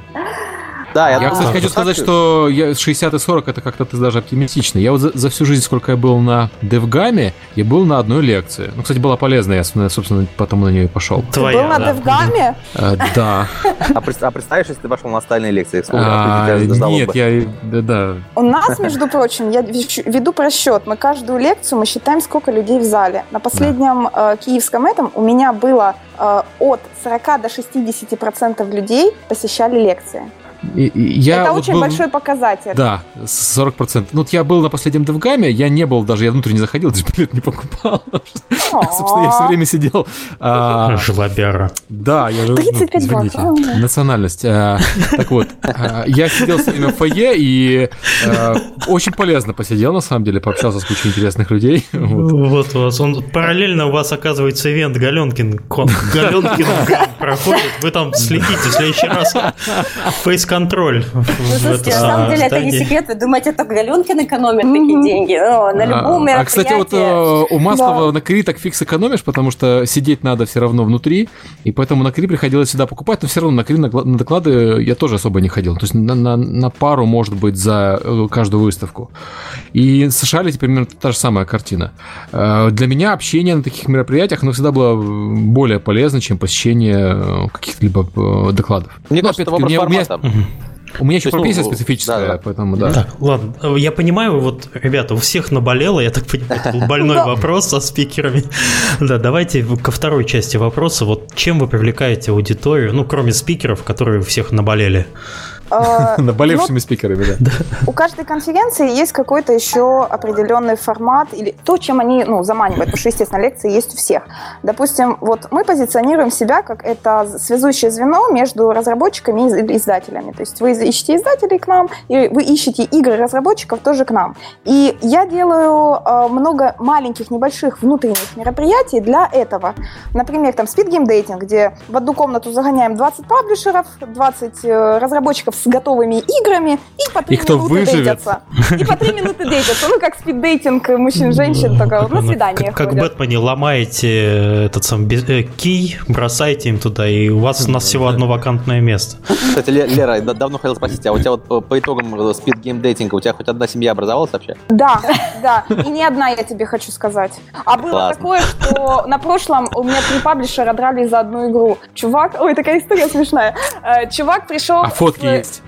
Да, я, я кстати, хочу сказать, что я 60 и 40 это как-то ты даже оптимистично. Я вот за, за всю жизнь, сколько я был на DevGAMM е, я был на одной лекции. Ну, кстати, была полезная, я, собственно, потом на нее и пошел. Твоя, ты был на да. DevGAMM е? А, да. А, а представишь, если ты пошел на остальные лекции? А, нет, я... Да. У нас, между прочим, я веду просчет. Мы каждую лекцию мы считаем, сколько людей в зале. На последнем э, киевском этом у меня было э, от 40 до 60 процентов людей посещали лекции. Я Это вот очень был, большой показатель. Да, 40%. Ну, вот я был на последнем Девгаме, я не был даже, я внутрь не заходил, даже билет не покупал. Собственно, я все время сидел. А, Жлобяра. Да, я же... 35 ну, Национальность. А, так вот, а, я сидел все время в фойе и очень полезно посидел, на самом деле, пообщался с кучей интересных людей. Вот у вас, он параллельно у вас оказывается ивент Галенкин, Галенкин проходит, вы там следите в следующий раз. Фейс контроль. Ну, слушайте, на самом деле это не секрет. Вы думаете, только Галенкин экономит такие деньги? На любом мероприятии. А, кстати, вот э, у Маслова на Кри так фикс экономишь, потому что сидеть надо все равно внутри, и поэтому на Кри приходилось сюда покупать, но все равно на Кри на доклады я тоже особо не ходил. То есть на пару, может быть, за э, каждую выставку. И с США теперь примерно та же самая картина. Э, для меня общение на таких мероприятиях, оно всегда было более полезно, чем посещение каких-либо докладов. Мне ну, кажется, это вопрос формата. У меня еще профессия ну, специфическая, да, поэтому да. Так, ладно. Я понимаю, вот, ребята, у всех наболело, я так понимаю, это был больной вопрос со спикерами. Да, давайте ко второй части вопроса. Вот чем вы привлекаете аудиторию, ну, кроме спикеров, которые у всех наболели? А, Наболевшими ну, спикерами, да. У каждой конференции есть какой-то еще определенный формат или то, чем они ну, заманивают, потому что, естественно, лекции есть у всех. Допустим, вот мы позиционируем себя как это связующее звено между разработчиками и издателями. То есть вы ищете издателей к нам, и вы ищете игры разработчиков тоже к нам. И я делаю э, много маленьких, небольших внутренних мероприятий для этого. Например, там Speed Game Dating, где в одну комнату загоняем 20 паблишеров, 20 э, разработчиков с готовыми играми и по три минуты выживет. дейтятся. И по три минуты дейтятся. Ну, как спиддейтинг мужчин-женщин, только вот на свидание Как, Бэтмене ломаете этот сам э, кий, бросаете им туда, и у вас у нас всего одно вакантное место. Кстати, Лера, давно хотел спросить, а у тебя вот по итогам спид гейм дейтинга у тебя хоть одна семья образовалась вообще? Да, да. И не одна, я тебе хочу сказать. А было Классно. такое, что на прошлом у меня три паблишера дрались за одну игру. Чувак, ой, такая история смешная. Э, чувак пришел... А фотки есть?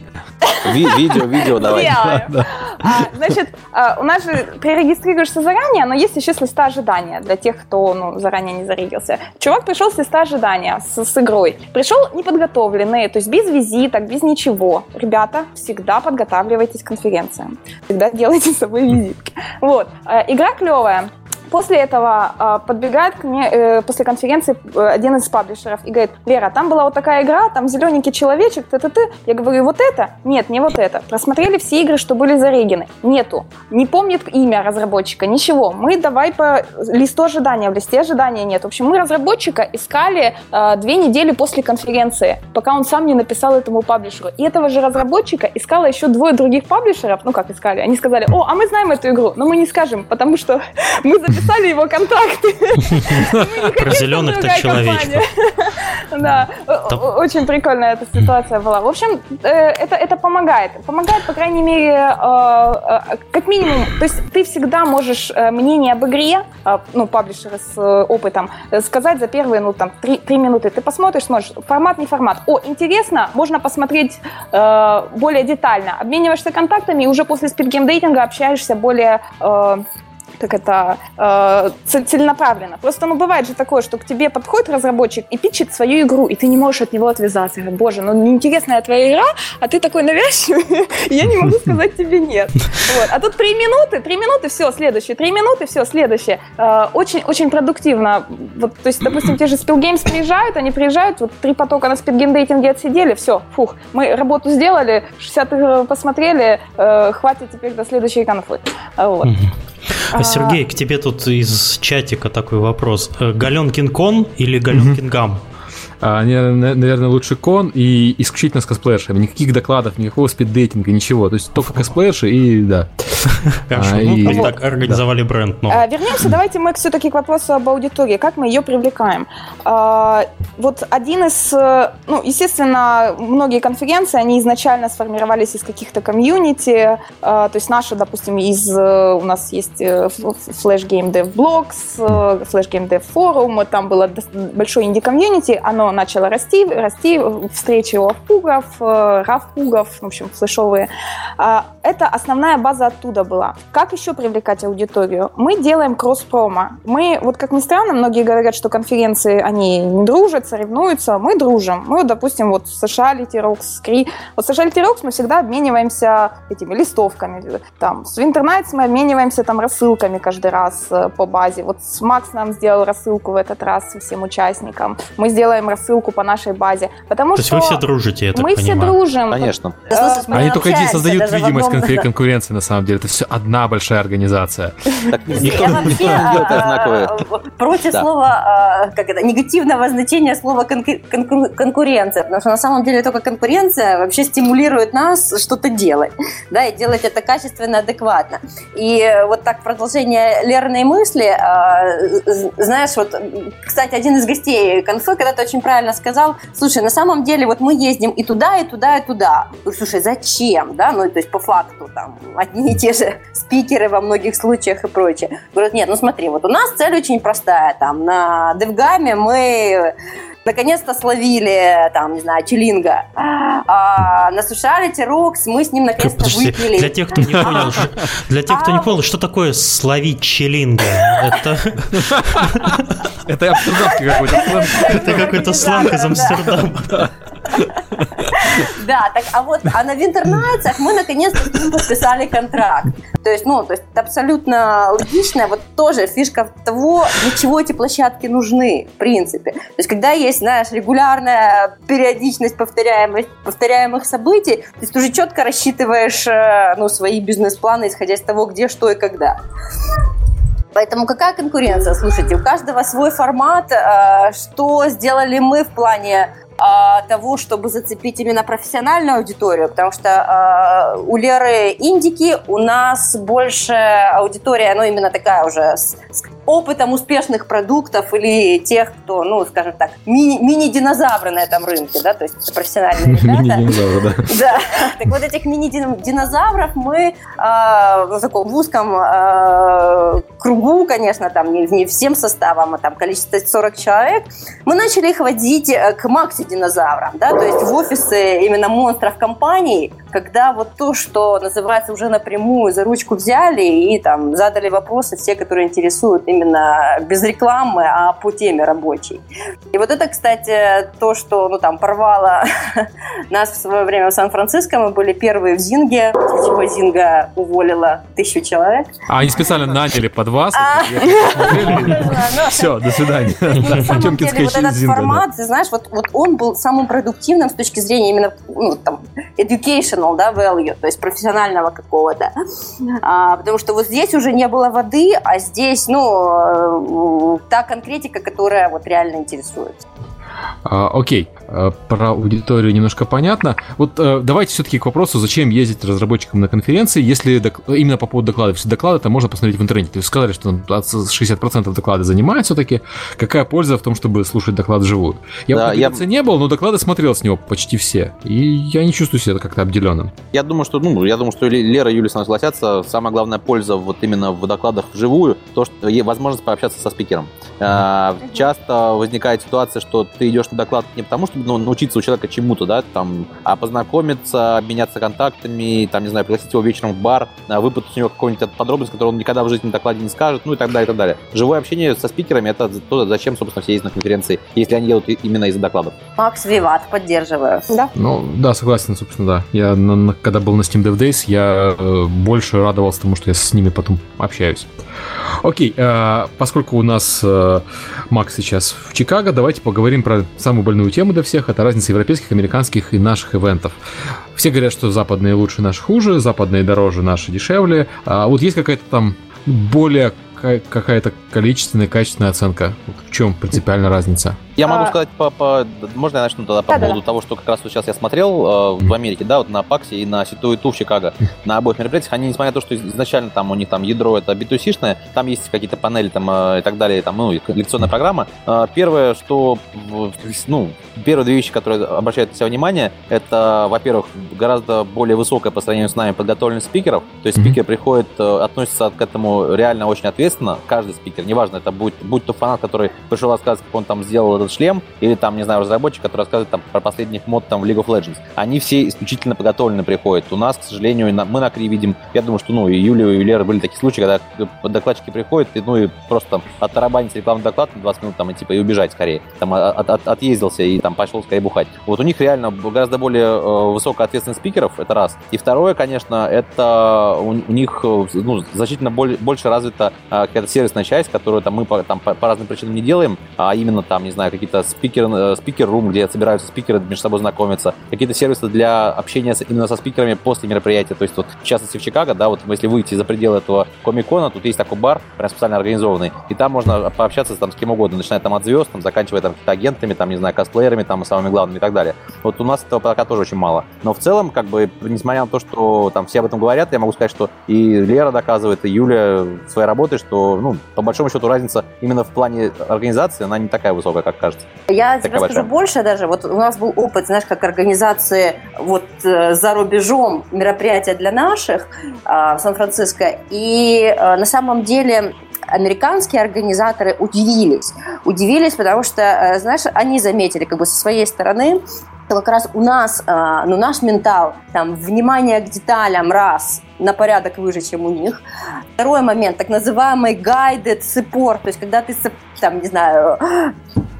Ви видео, видео давай. Да, а, значит, а, у нас же перерегистрируешься заранее, но есть еще с листа ожидания для тех, кто ну, заранее не зарегился. Чувак пришел с листа ожидания с, с игрой. Пришел неподготовленный, то есть без визиток, без ничего. Ребята, всегда подготавливайтесь к конференциям. Всегда делайте с собой визитки. Вот. А, игра клевая. После этого э, подбегает к мне э, после конференции э, один из паблишеров и говорит, Лера, там была вот такая игра, там зелененький человечек, ты ты ты Я говорю, вот это? Нет, не вот это. Просмотрели все игры, что были зарегены. Нету. Не помнит имя разработчика, ничего. Мы давай по листу ожидания, в листе ожидания нет. В общем, мы разработчика искали э, две недели после конференции, пока он сам не написал этому паблишеру. И этого же разработчика искало еще двое других паблишеров, ну как искали, они сказали, о, а мы знаем эту игру, но мы не скажем, потому что мы записали его контакты. Про зеленых-то человечков. Да, очень прикольная эта ситуация была. В общем, э, это, это помогает. Помогает, по крайней мере, э, э, как минимум, то есть ты всегда можешь мнение об игре, ну, паблишеры с опытом, сказать за первые, ну, там, три, три минуты. Ты посмотришь, смотришь, формат, не формат. О, интересно, можно посмотреть более детально. Обмениваешься контактами и уже после спидгеймдейтинга общаешься более как это, э, целенаправленно. Просто, ну, бывает же такое, что к тебе подходит разработчик и пичет свою игру, и ты не можешь от него отвязаться. Говорит, Боже, ну, неинтересная твоя игра, а ты такой навязчивый, я не могу сказать тебе нет. Вот. А тут три минуты, три минуты, все, следующее, три минуты, все, следующее. Э, очень, очень продуктивно. Вот, то есть, допустим, те же Spill Games приезжают, они приезжают, вот три потока на Dating отсидели, все, фух, мы работу сделали, 60 игр посмотрели, э, хватит теперь до следующей конфы. Вот. А, Сергей, к тебе тут из чатика такой вопрос. Э, Галенкин кон или Галенкин гам? Они, наверное, лучше кон и исключительно с косплеершами. Никаких докладов, никакого спиддейтинга, ничего. То есть только косплеерши и да. Хорошо, а, ну, так организовали бренд. Но... А, вернемся, давайте мы все-таки к вопросу об аудитории. Как мы ее привлекаем? А, вот один из... Ну, естественно, многие конференции, они изначально сформировались из каких-то комьюнити. А, то есть наши, допустим, из... У нас есть э, Flash Game Dev Blogs, э, Flash Game Dev Forum, там было большое инди-комьюнити, оно начало расти, расти, встречи у авпугов, э, в общем, флешовые. А, это основная база оттуда была. Как еще привлекать аудиторию? Мы делаем кросс-промо. Мы, вот как ни странно, многие говорят, что конференции, они не дружат, соревнуются. Мы дружим. Мы, допустим, вот США Rocks, Кри. Вот США Rocks мы всегда обмениваемся этими листовками. Там, с Winter мы обмениваемся там рассылками каждый раз э, по базе. Вот Макс нам сделал рассылку в этот раз всем участникам. Мы сделаем рассылку по нашей базе. Потому То что есть вы все дружите, я так Мы понимаю. все дружим. Конечно. Они только эти создают видимость конкуренции, на самом деле. Это все одна большая организация. Я вообще а, против слова, а, как это, негативного значения слова конкуренция, потому что на самом деле только конкуренция вообще стимулирует нас что-то делать, да, и делать это качественно, адекватно. И вот так продолжение Лерной мысли, знаешь, вот, кстати, один из гостей конфы когда-то очень правильно сказал, слушай, на самом деле вот мы ездим и туда, и туда, и туда. Слушай, зачем, да, ну, то есть по факту там одни и те же спикеры во многих случаях и прочее. Говорят, нет, ну смотри, вот у нас цель очень простая, там, на Девгаме мы наконец-то словили, там, не знаю, Челинга. А, насушали Рокс, мы с ним наконец-то выпили. Для тех, кто не понял, для тех, кто не понял, что такое словить Челинга? Это... Это амстердамский какой-то сленг. Это какой-то сленг из Амстердама. Да, так, а вот а на Винтернайтсах мы наконец-то с ним подписали контракт. То есть, ну, то есть это абсолютно логично. Вот тоже фишка того, для чего эти площадки нужны, в принципе. То есть, когда есть, знаешь, регулярная периодичность повторяемость, повторяемых событий, то есть ты уже четко рассчитываешь э, ну, свои бизнес-планы, исходя из того, где, что и когда. Поэтому какая конкуренция? Слушайте, у каждого свой формат. Э, что сделали мы в плане того, чтобы зацепить именно профессиональную аудиторию, потому что э, у Леры индики, у нас больше аудитория, ну, именно такая уже с, с опытом успешных продуктов или тех, кто, ну, скажем так, ми- мини-динозавры на этом рынке, да, то есть профессиональные ребята. Да. Так вот этих мини-динозавров мы а, в таком узком а, кругу, конечно, там не всем составом, а там количество 40 человек, мы начали их водить э, к макси-динозаврам, да, то есть в офисы именно монстров компаний, когда вот то, что называется уже напрямую за ручку взяли и там задали вопросы все, которые интересуют именно без рекламы, а по теме рабочей. И вот это, кстати, то, что ну, там порвало нас в свое время в Сан-Франциско. Мы были первые в Зинге, после чего Зинга уволила тысячу человек. А они специально наняли под вас? Все, до свидания. На самом деле вот этот формат, знаешь, вот он был самым продуктивным с точки зрения именно ну, educational да, value, то есть профессионального какого-то. А, потому что вот здесь уже не было воды, а здесь, ну, Э, та конкретика, которая вот реально интересует. А, окей, а, про аудиторию немножко понятно. Вот а, давайте все-таки к вопросу, зачем ездить разработчикам на конференции, если док... именно по поводу докладов. Все доклады это можно посмотреть в интернете. То есть сказали, что 60% доклады занимают все-таки. Какая польза в том, чтобы слушать доклад вживую? Я да, я... не был, но доклады смотрел с него почти все. И я не чувствую себя как-то обделенным. Я думаю, что, ну, я думаю, что Лера и Юлия согласятся. Самая главная польза вот именно в докладах вживую, то, что есть возможность пообщаться со спикером. Mm-hmm. Часто возникает ситуация, что ты идешь на доклад не потому, чтобы ну, научиться у человека чему-то, да, там, а познакомиться, обменяться контактами, там, не знаю, пригласить его вечером в бар, а, выпытать у него какую-нибудь подробность, которую он никогда в жизни на докладе не скажет, ну и так далее, и так далее. Живое общение со спикерами, это то, зачем, собственно, все ездят на конференции, если они делают именно из-за докладов. Макс Виват, поддерживаю. Да. Ну, да, согласен, собственно, да. Я, на, на, когда был на Steam Dev Days, я э, больше радовался тому, что я с ними потом общаюсь. Окей, э, поскольку у нас э, Макс сейчас в Чикаго, давайте поговорим про самую больную тему для всех. Это разница европейских, американских и наших ивентов. Все говорят, что западные лучше, наши хуже, западные дороже, наши дешевле. А вот есть какая-то там более какая-то количественная, качественная оценка? В чем принципиальная разница? Я могу а... сказать по, по... Можно я начну тогда по да, поводу да. того, что как раз вот сейчас я смотрел э, в Америке, да, вот на Паксе и на Ситу и Ту в Чикаго, на обоих мероприятиях, они, несмотря на то, что изначально там у них там ядро это B2C-шное, там есть какие-то панели там э, и так далее, там, ну, лекционная программа. Э, первое, что, ну, первые две вещи, которые обращают на себя внимание, это, во-первых, гораздо более высокая по сравнению с нами подготовленность спикеров, то есть mm-hmm. спикер приходит, э, относится к этому реально очень ответственно, каждый спикер, неважно, это будет, будь то фанат, который пришел рассказывать, как он там сделал этот шлем, или там, не знаю, разработчик, который рассказывает там про последних мод там в League of Legends. Они все исключительно подготовлены приходят. У нас, к сожалению, мы на Кри видим, я думаю, что, ну, и Юлия, и Лера были такие случаи, когда докладчики приходят, и, ну, и просто там оттарабанить рекламный доклад на 20 минут, там, и типа, и убежать скорее. Там, от, от, отъездился и там пошел скорее бухать. Вот у них реально гораздо более э, высокая ответственность спикеров, это раз. И второе, конечно, это у, у них, э, ну, значительно более, больше развита э, какая-то сервисная часть, которую там мы по, там, по, по разным причинам не делаем, а именно там, не знаю, какие-то спикер, э, спикер-рум, где собираются спикеры между собой знакомиться, какие-то сервисы для общения с, именно со спикерами после мероприятия, то есть вот в частности в Чикаго, да, вот если выйти за пределы этого комикона, тут есть такой бар, прям специально организованный, и там можно пообщаться там с кем угодно, начиная там от звезд, там, заканчивая там агентами, там, не знаю, косплеерами, там, самыми главными и так далее. Вот у нас этого пока тоже очень мало. Но в целом, как бы, несмотря на то, что там все об этом говорят, я могу сказать, что и Лера доказывает, и Юля своей работой, что, ну, по большому счету разница именно в плане организации, она не такая высокая, как кажется. Я тебе скажу больше даже. Вот у нас был опыт, знаешь, как организации вот э, за рубежом мероприятия для наших э, в Сан-Франциско. И э, на самом деле американские организаторы удивились. Удивились, потому что, э, знаешь, они заметили как бы со своей стороны, что как раз у нас, э, ну, наш ментал, там, внимание к деталям, раз, на порядок выше, чем у них. Второй момент, так называемый guided support, то есть когда ты, там, не знаю,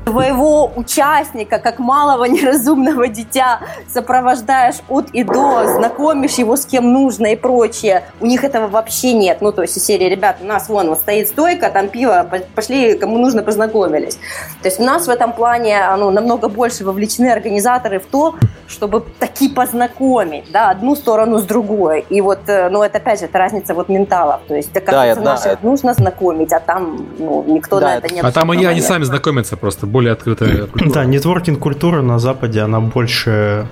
твоего участника, как малого неразумного дитя, сопровождаешь от и до, знакомишь его с кем нужно и прочее. У них этого вообще нет. Ну, то есть, из серии, ребят, у нас вон вот стоит стойка, там пиво, пошли, кому нужно, познакомились. То есть, у нас в этом плане ну, намного больше вовлечены организаторы в то, чтобы таки познакомить, да, одну сторону с другой. И вот, э, ну, это опять же, это разница вот менталов. То есть, как да, наших да, нужно знакомить, а там, ну, никто да, на это не А там они, они сами знакомятся просто более открытая культура. Да, нетворкинг-культура на Западе, она больше,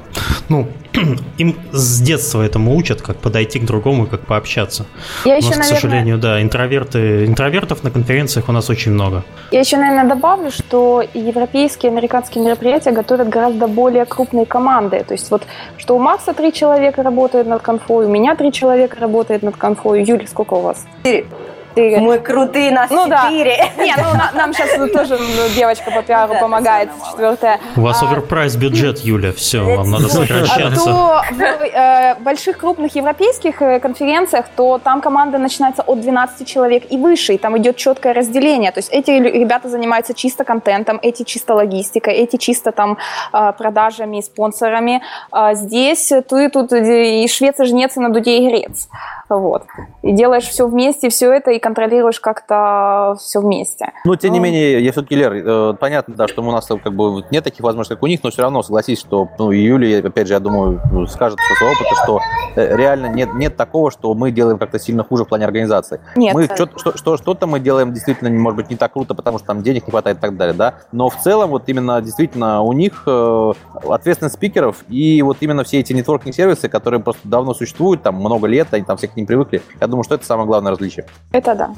ну, им с детства этому учат, как подойти к другому, как пообщаться. Я у еще, нас, наверное... к сожалению, да, интроверты, интровертов на конференциях у нас очень много. Я еще, наверное, добавлю, что европейские, американские мероприятия готовят гораздо более крупные команды. То есть вот, что у Макса три человека работают над конфой, у меня три человека работают над конфой. Юлия, сколько у вас? Четыре. Ты... Мы крутые, нас ну, четыре. Да. Не, ну на, нам сейчас тоже ну, девочка по пиару помогает, четвертая. У вас а, оверпрайс бюджет, Юля, все, вам надо сокращаться. То в э, больших крупных европейских э, конференциях, то там команда начинается от 12 человек и выше, и там идет четкое разделение. То есть эти ребята занимаются чисто контентом, эти чисто логистикой, эти чисто там э, продажами, спонсорами. А здесь ты тут и швец, и жнец, и на дуде, и грец. Вот. И делаешь все вместе, все это, и контролируешь как-то все вместе. Но, тем не ну, менее, я все-таки, Лер, э, понятно, да, что у нас как бы нет таких возможностей, как у них, но все равно согласись, что, ну, Юлия, опять же, я думаю, ну, скажет со своего опыта, что э, реально нет, нет такого, что мы делаем как-то сильно хуже в плане организации. Нет. Мы что, что, что, что-то мы делаем действительно, может быть, не так круто, потому что там денег не хватает и так далее, да, но в целом вот именно действительно у них э, ответственность спикеров и вот именно все эти нетворкинг-сервисы, которые просто давно существуют, там много лет, они там все привыкли, я думаю, что это самое главное различие. Это да.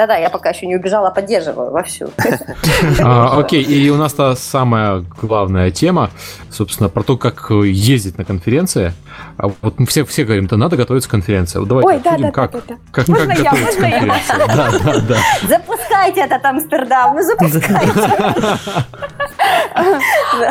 Да-да, я пока еще не убежала, поддерживаю вовсю. А, окей, и у нас та самая главная тема, собственно, про то, как ездить на конференции. А вот мы все, все говорим, да надо готовиться к конференции. Вот Давайте Ой, да, обсудим, да, как, да, да, да. как, Можно как я, готовиться к можно я? конференции. Да, да, да. Запускайте этот Амстердам, ну запускайте.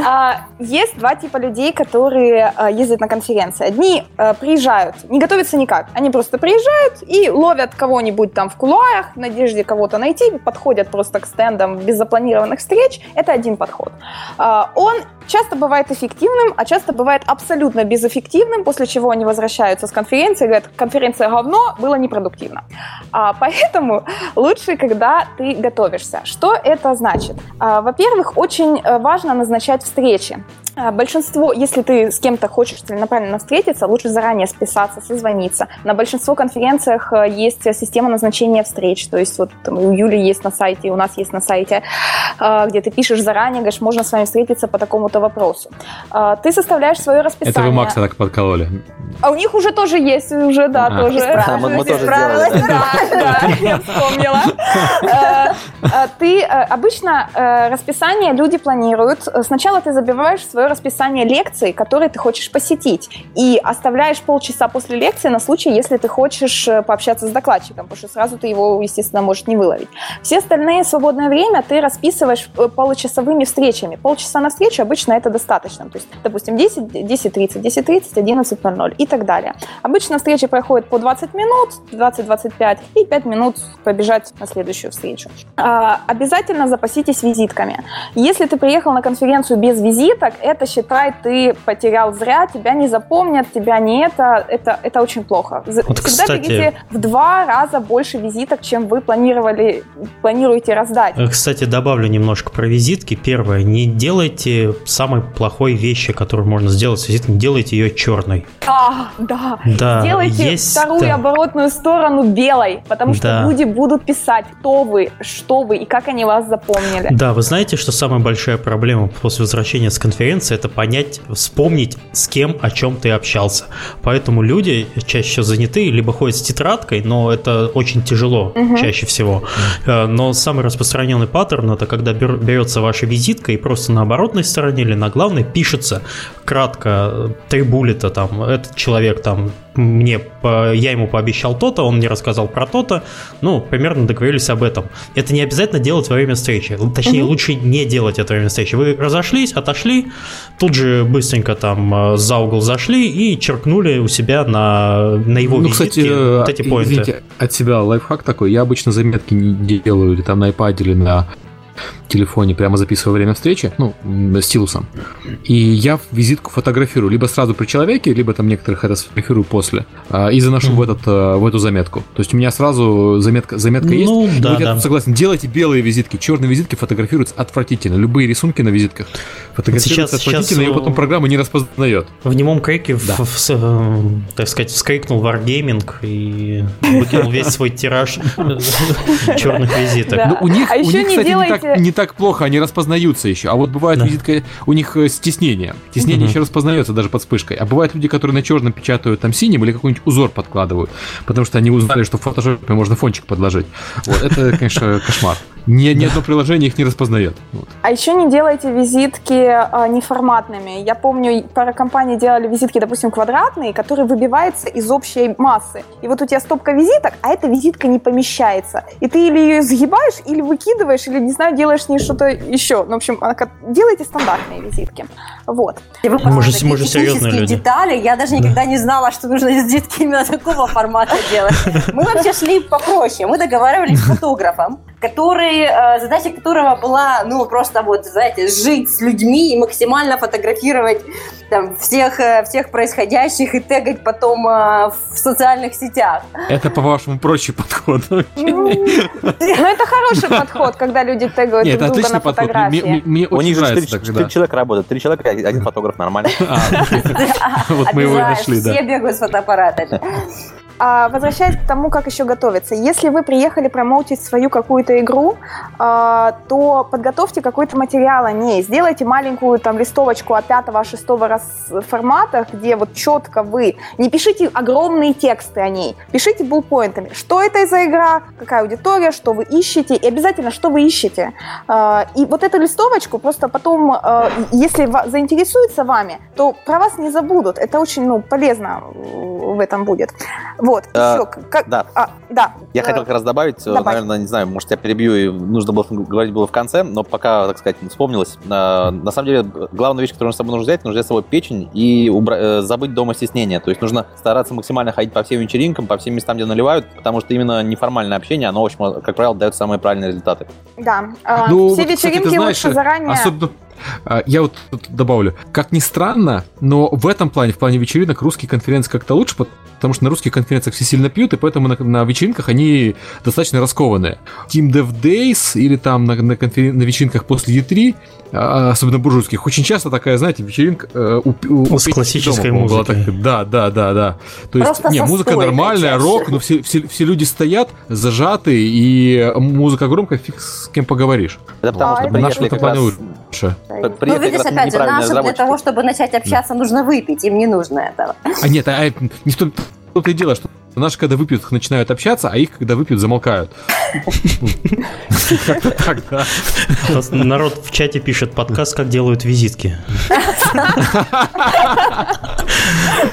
А, Есть два типа людей, которые ездят на конференции. Одни приезжают, не готовятся никак. Они просто приезжают и ловят кого-нибудь там в кулуарах, в надежде кого-то найти, подходят просто к стендам без запланированных встреч. Это один подход. А, Он часто бывает эффективным, а часто бывает абсолютно безэффективным, после чего они возвращаются с конференции и говорят, конференция говно, было непродуктивно. А, Поэтому лучше, когда ты готовишься. Что это значит? А, Во-первых, очень э, важно назначать встречи. А, Большинство, если ты с кем-то хочешь целенаправленно встретиться, лучше заранее списаться, созвониться. На большинство конференциях э, есть система назначения встреч. То есть вот там, у Юли есть на сайте, у нас есть на сайте, э, где ты пишешь заранее, говоришь, можно с вами встретиться по такому-то вопросу. А, Ты составляешь свое расписание. Это вы Макса так подкололи. А у них уже тоже есть, уже, да, А. тоже. Да, мы- мы тоже сделали, Да, да, я вспомнила. Ты э, обычно расписание люди планируют. Сначала ты забиваешь свое расписание лекций, которые ты хочешь посетить, и оставляешь полчаса после лекции на случай, если ты хочешь э, пообщаться с докладчиком, потому что сразу ты его, естественно, можешь не выловить. Все остальные свободное время ты расписываешь э, получасовыми встречами. Полчаса на встречу обычно это достаточно. То есть, допустим, 10, 10.30, 10.30, 11.00 и так далее. Обычно встречи проходят по 20 минут, 20-25 и 5 минут побежать на следующую встречу. А, обязательно запаситесь визитками. Если ты приехал на конференцию без визиток, это считай, ты потерял зря, тебя не запомнят, тебя не это, это, это очень плохо. Вот, Всегда кстати- берите в два раза больше визиток, чем вы планировали, планируете раздать. Э, Кстати, добавлю немножко про визитки. Первое, не делайте самой плохой вещи, которую можно сделать с визиткой, не делайте ее черной. А, да. Да, Сделайте есть, вторую да. оборотную сторону белой, потому что Да. люди будут писать, кто вы, что вы и как они вас запомнили. Да, вы знаете, что самая большая проблема после возвращения с конференции это понять, вспомнить, с кем, о чем ты общался. Поэтому люди чаще всего заняты, либо ходят с тетрадкой, но это очень тяжело Мгм. чаще всего. Э, Но самый распространенный паттерн это когда бер- берется ваша визитка и просто на оборотной стороне или на главной пишется кратко э, три буллета там этот человек там мне я ему пообещал то-то, он мне рассказал про то-то, ну примерно договорились об этом. Это не обязательно делать во время встречи, точнее Мгм. лучше не делать это во время встречи. Вы разошлись, отошли, тут же быстренько там э, за угол зашли и черкнули у себя на на его ну, визитке кстати, э, вот эти поинты. извините, от себя лайфхак такой. Я обычно заметки не делаю или там на iPad или на телефоне, прямо записываю время встречи, ну, стилусом. И я в визитку фотографирую либо сразу при человеке, либо там некоторых это сфотографирую после. а, И заношу в, Мгм. этот, э, в эту заметку. То есть у меня сразу заметка, заметка есть. Ну, И да, вот я да. согласен, делайте белые визитки. Черные визитки фотографируются отвратительно. Любые рисунки на визитках фотографируются Сейчас- сейчас, отвратительно, и э, потом программа не распознает. В немом крике, в- Да. в- с- э, так сказать, вскрикнул Wargaming и выкинул весь свой тираж черных визиток. Ну, у них, А у еще не, делайте- не так плохо, они распознаются еще. А вот бывает Да. визитка, у них э, стеснение. Стеснение Мгм. еще распознается даже под вспышкой. А бывают люди, которые на черном печатают там синим или какой-нибудь узор подкладывают, потому что они узнали, что в фотошопе можно фончик подложить. Вот, это, конечно, кошмар. Ни, ни одно приложение их не распознает. Вот. А еще не делайте визитки а, неформатными. Я помню, пара компаний делали визитки, допустим, квадратные, которые выбиваются из общей массы. И вот у тебя стопка визиток, а эта визитка не помещается. И ты или ее сгибаешь, или выкидываешь, или, не знаю, делаешь с ней что-то еще. Ну, в общем, делайте стандартные визитки. Вот. И вы Мы же- такие мы же серьезные технические люди. детали. Я даже никогда не знала, что нужно визитки именно такого формата делать. Мы вообще шли попроще. Мы договаривались с фотографом, который, э, задача которого была, ну, просто вот, знаете, жить с людьми и максимально фотографировать там всех, э, всех происходящих и тегать потом э, в социальных сетях. Это, по-вашему, проще подход. Ну, это хороший подход, когда люди тегают Нет, друг это друга отличный на подход. Мне, фотографии. мне- мне У них же нравится четыре так, четыре когда- человека работают. Три человека, один фотограф, нормально. А, Вот мы его нашли, да. Все бегают с фотоаппаратами. А, возвращаясь к тому, как еще готовиться. Если вы приехали промоутить свою какую-то игру, а, то подготовьте какой-то материал о ней. Сделайте маленькую там листовочку от 5-6 раз формата, где вот четко вы... Не пишите огромные тексты о ней, пишите булпоинтами. Что это за игра, какая аудитория, что вы ищете, и обязательно, что вы ищете. А, и вот эту листовочку просто потом, а, если заинтересуется вами, то про вас не забудут. Это очень ну, полезно в этом будет. Вот, А, еще. Как, да. а, да. Я Э, хотел как раз добавить, э, добавь. наверное, не знаю, может, я перебью, и нужно было говорить было в конце, но пока, так сказать, вспомнилось. э, На самом деле, главная вещь, которую с собой нужно взять, нужно взять с собой печень и убра- э, забыть дома стеснение. То есть нужно стараться максимально ходить по всем вечеринкам, по всем местам, где наливают, потому что именно неформальное общение, оно, в общем, как правило, дает самые правильные результаты. Да. А, Ну, Все вот, кстати, вечеринки ты знаешь, лучше заранее. Особенно я вот тут добавлю, как ни странно, но в этом плане, в плане вечеринок, русские конференции как-то лучше, потому что на русских конференциях все сильно пьют, и поэтому на, на вечеринках они достаточно раскованные. Team Dev Days или там на, на, конферен- на вечеринках после E3, а, особенно буржуйских, очень часто такая, знаете, вечеринка э, у, у- С у Пети классической была музыкой. так- да, да, да, да. То есть, Просто не, со музыка нормальная, чаще. рок, но все, все, все люди стоят зажаты, и музыка громкая, фиг с кем поговоришь. Это потому А, что это В плане раз... лучше. Ну, видишь, опять же, нашим для того, чтобы начать общаться, нужно выпить, им не нужно этого. А нет, а, а, не в том то и дело, что наши, когда выпьют, начинают общаться, а их, когда выпьют, замолкают. Как-то так, да. Народ в чате пишет подкаст, как делают визитки.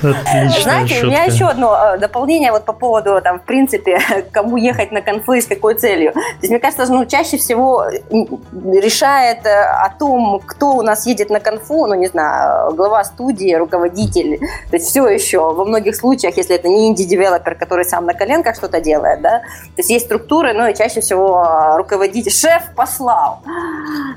Знаете, у меня еще одно э, дополнение вот по поводу, там, в принципе, кому ехать на конфы, с какой целью. То есть, мне кажется, ну, чаще всего решает э, о том, кто у нас едет на конфу, ну, не знаю, глава студии, руководитель. То есть, все еще во многих случаях, если это не инди-девелопер, который сам на коленках что-то делает, да, то есть, есть структуры, но и чаще всего э, руководитель, шеф послал.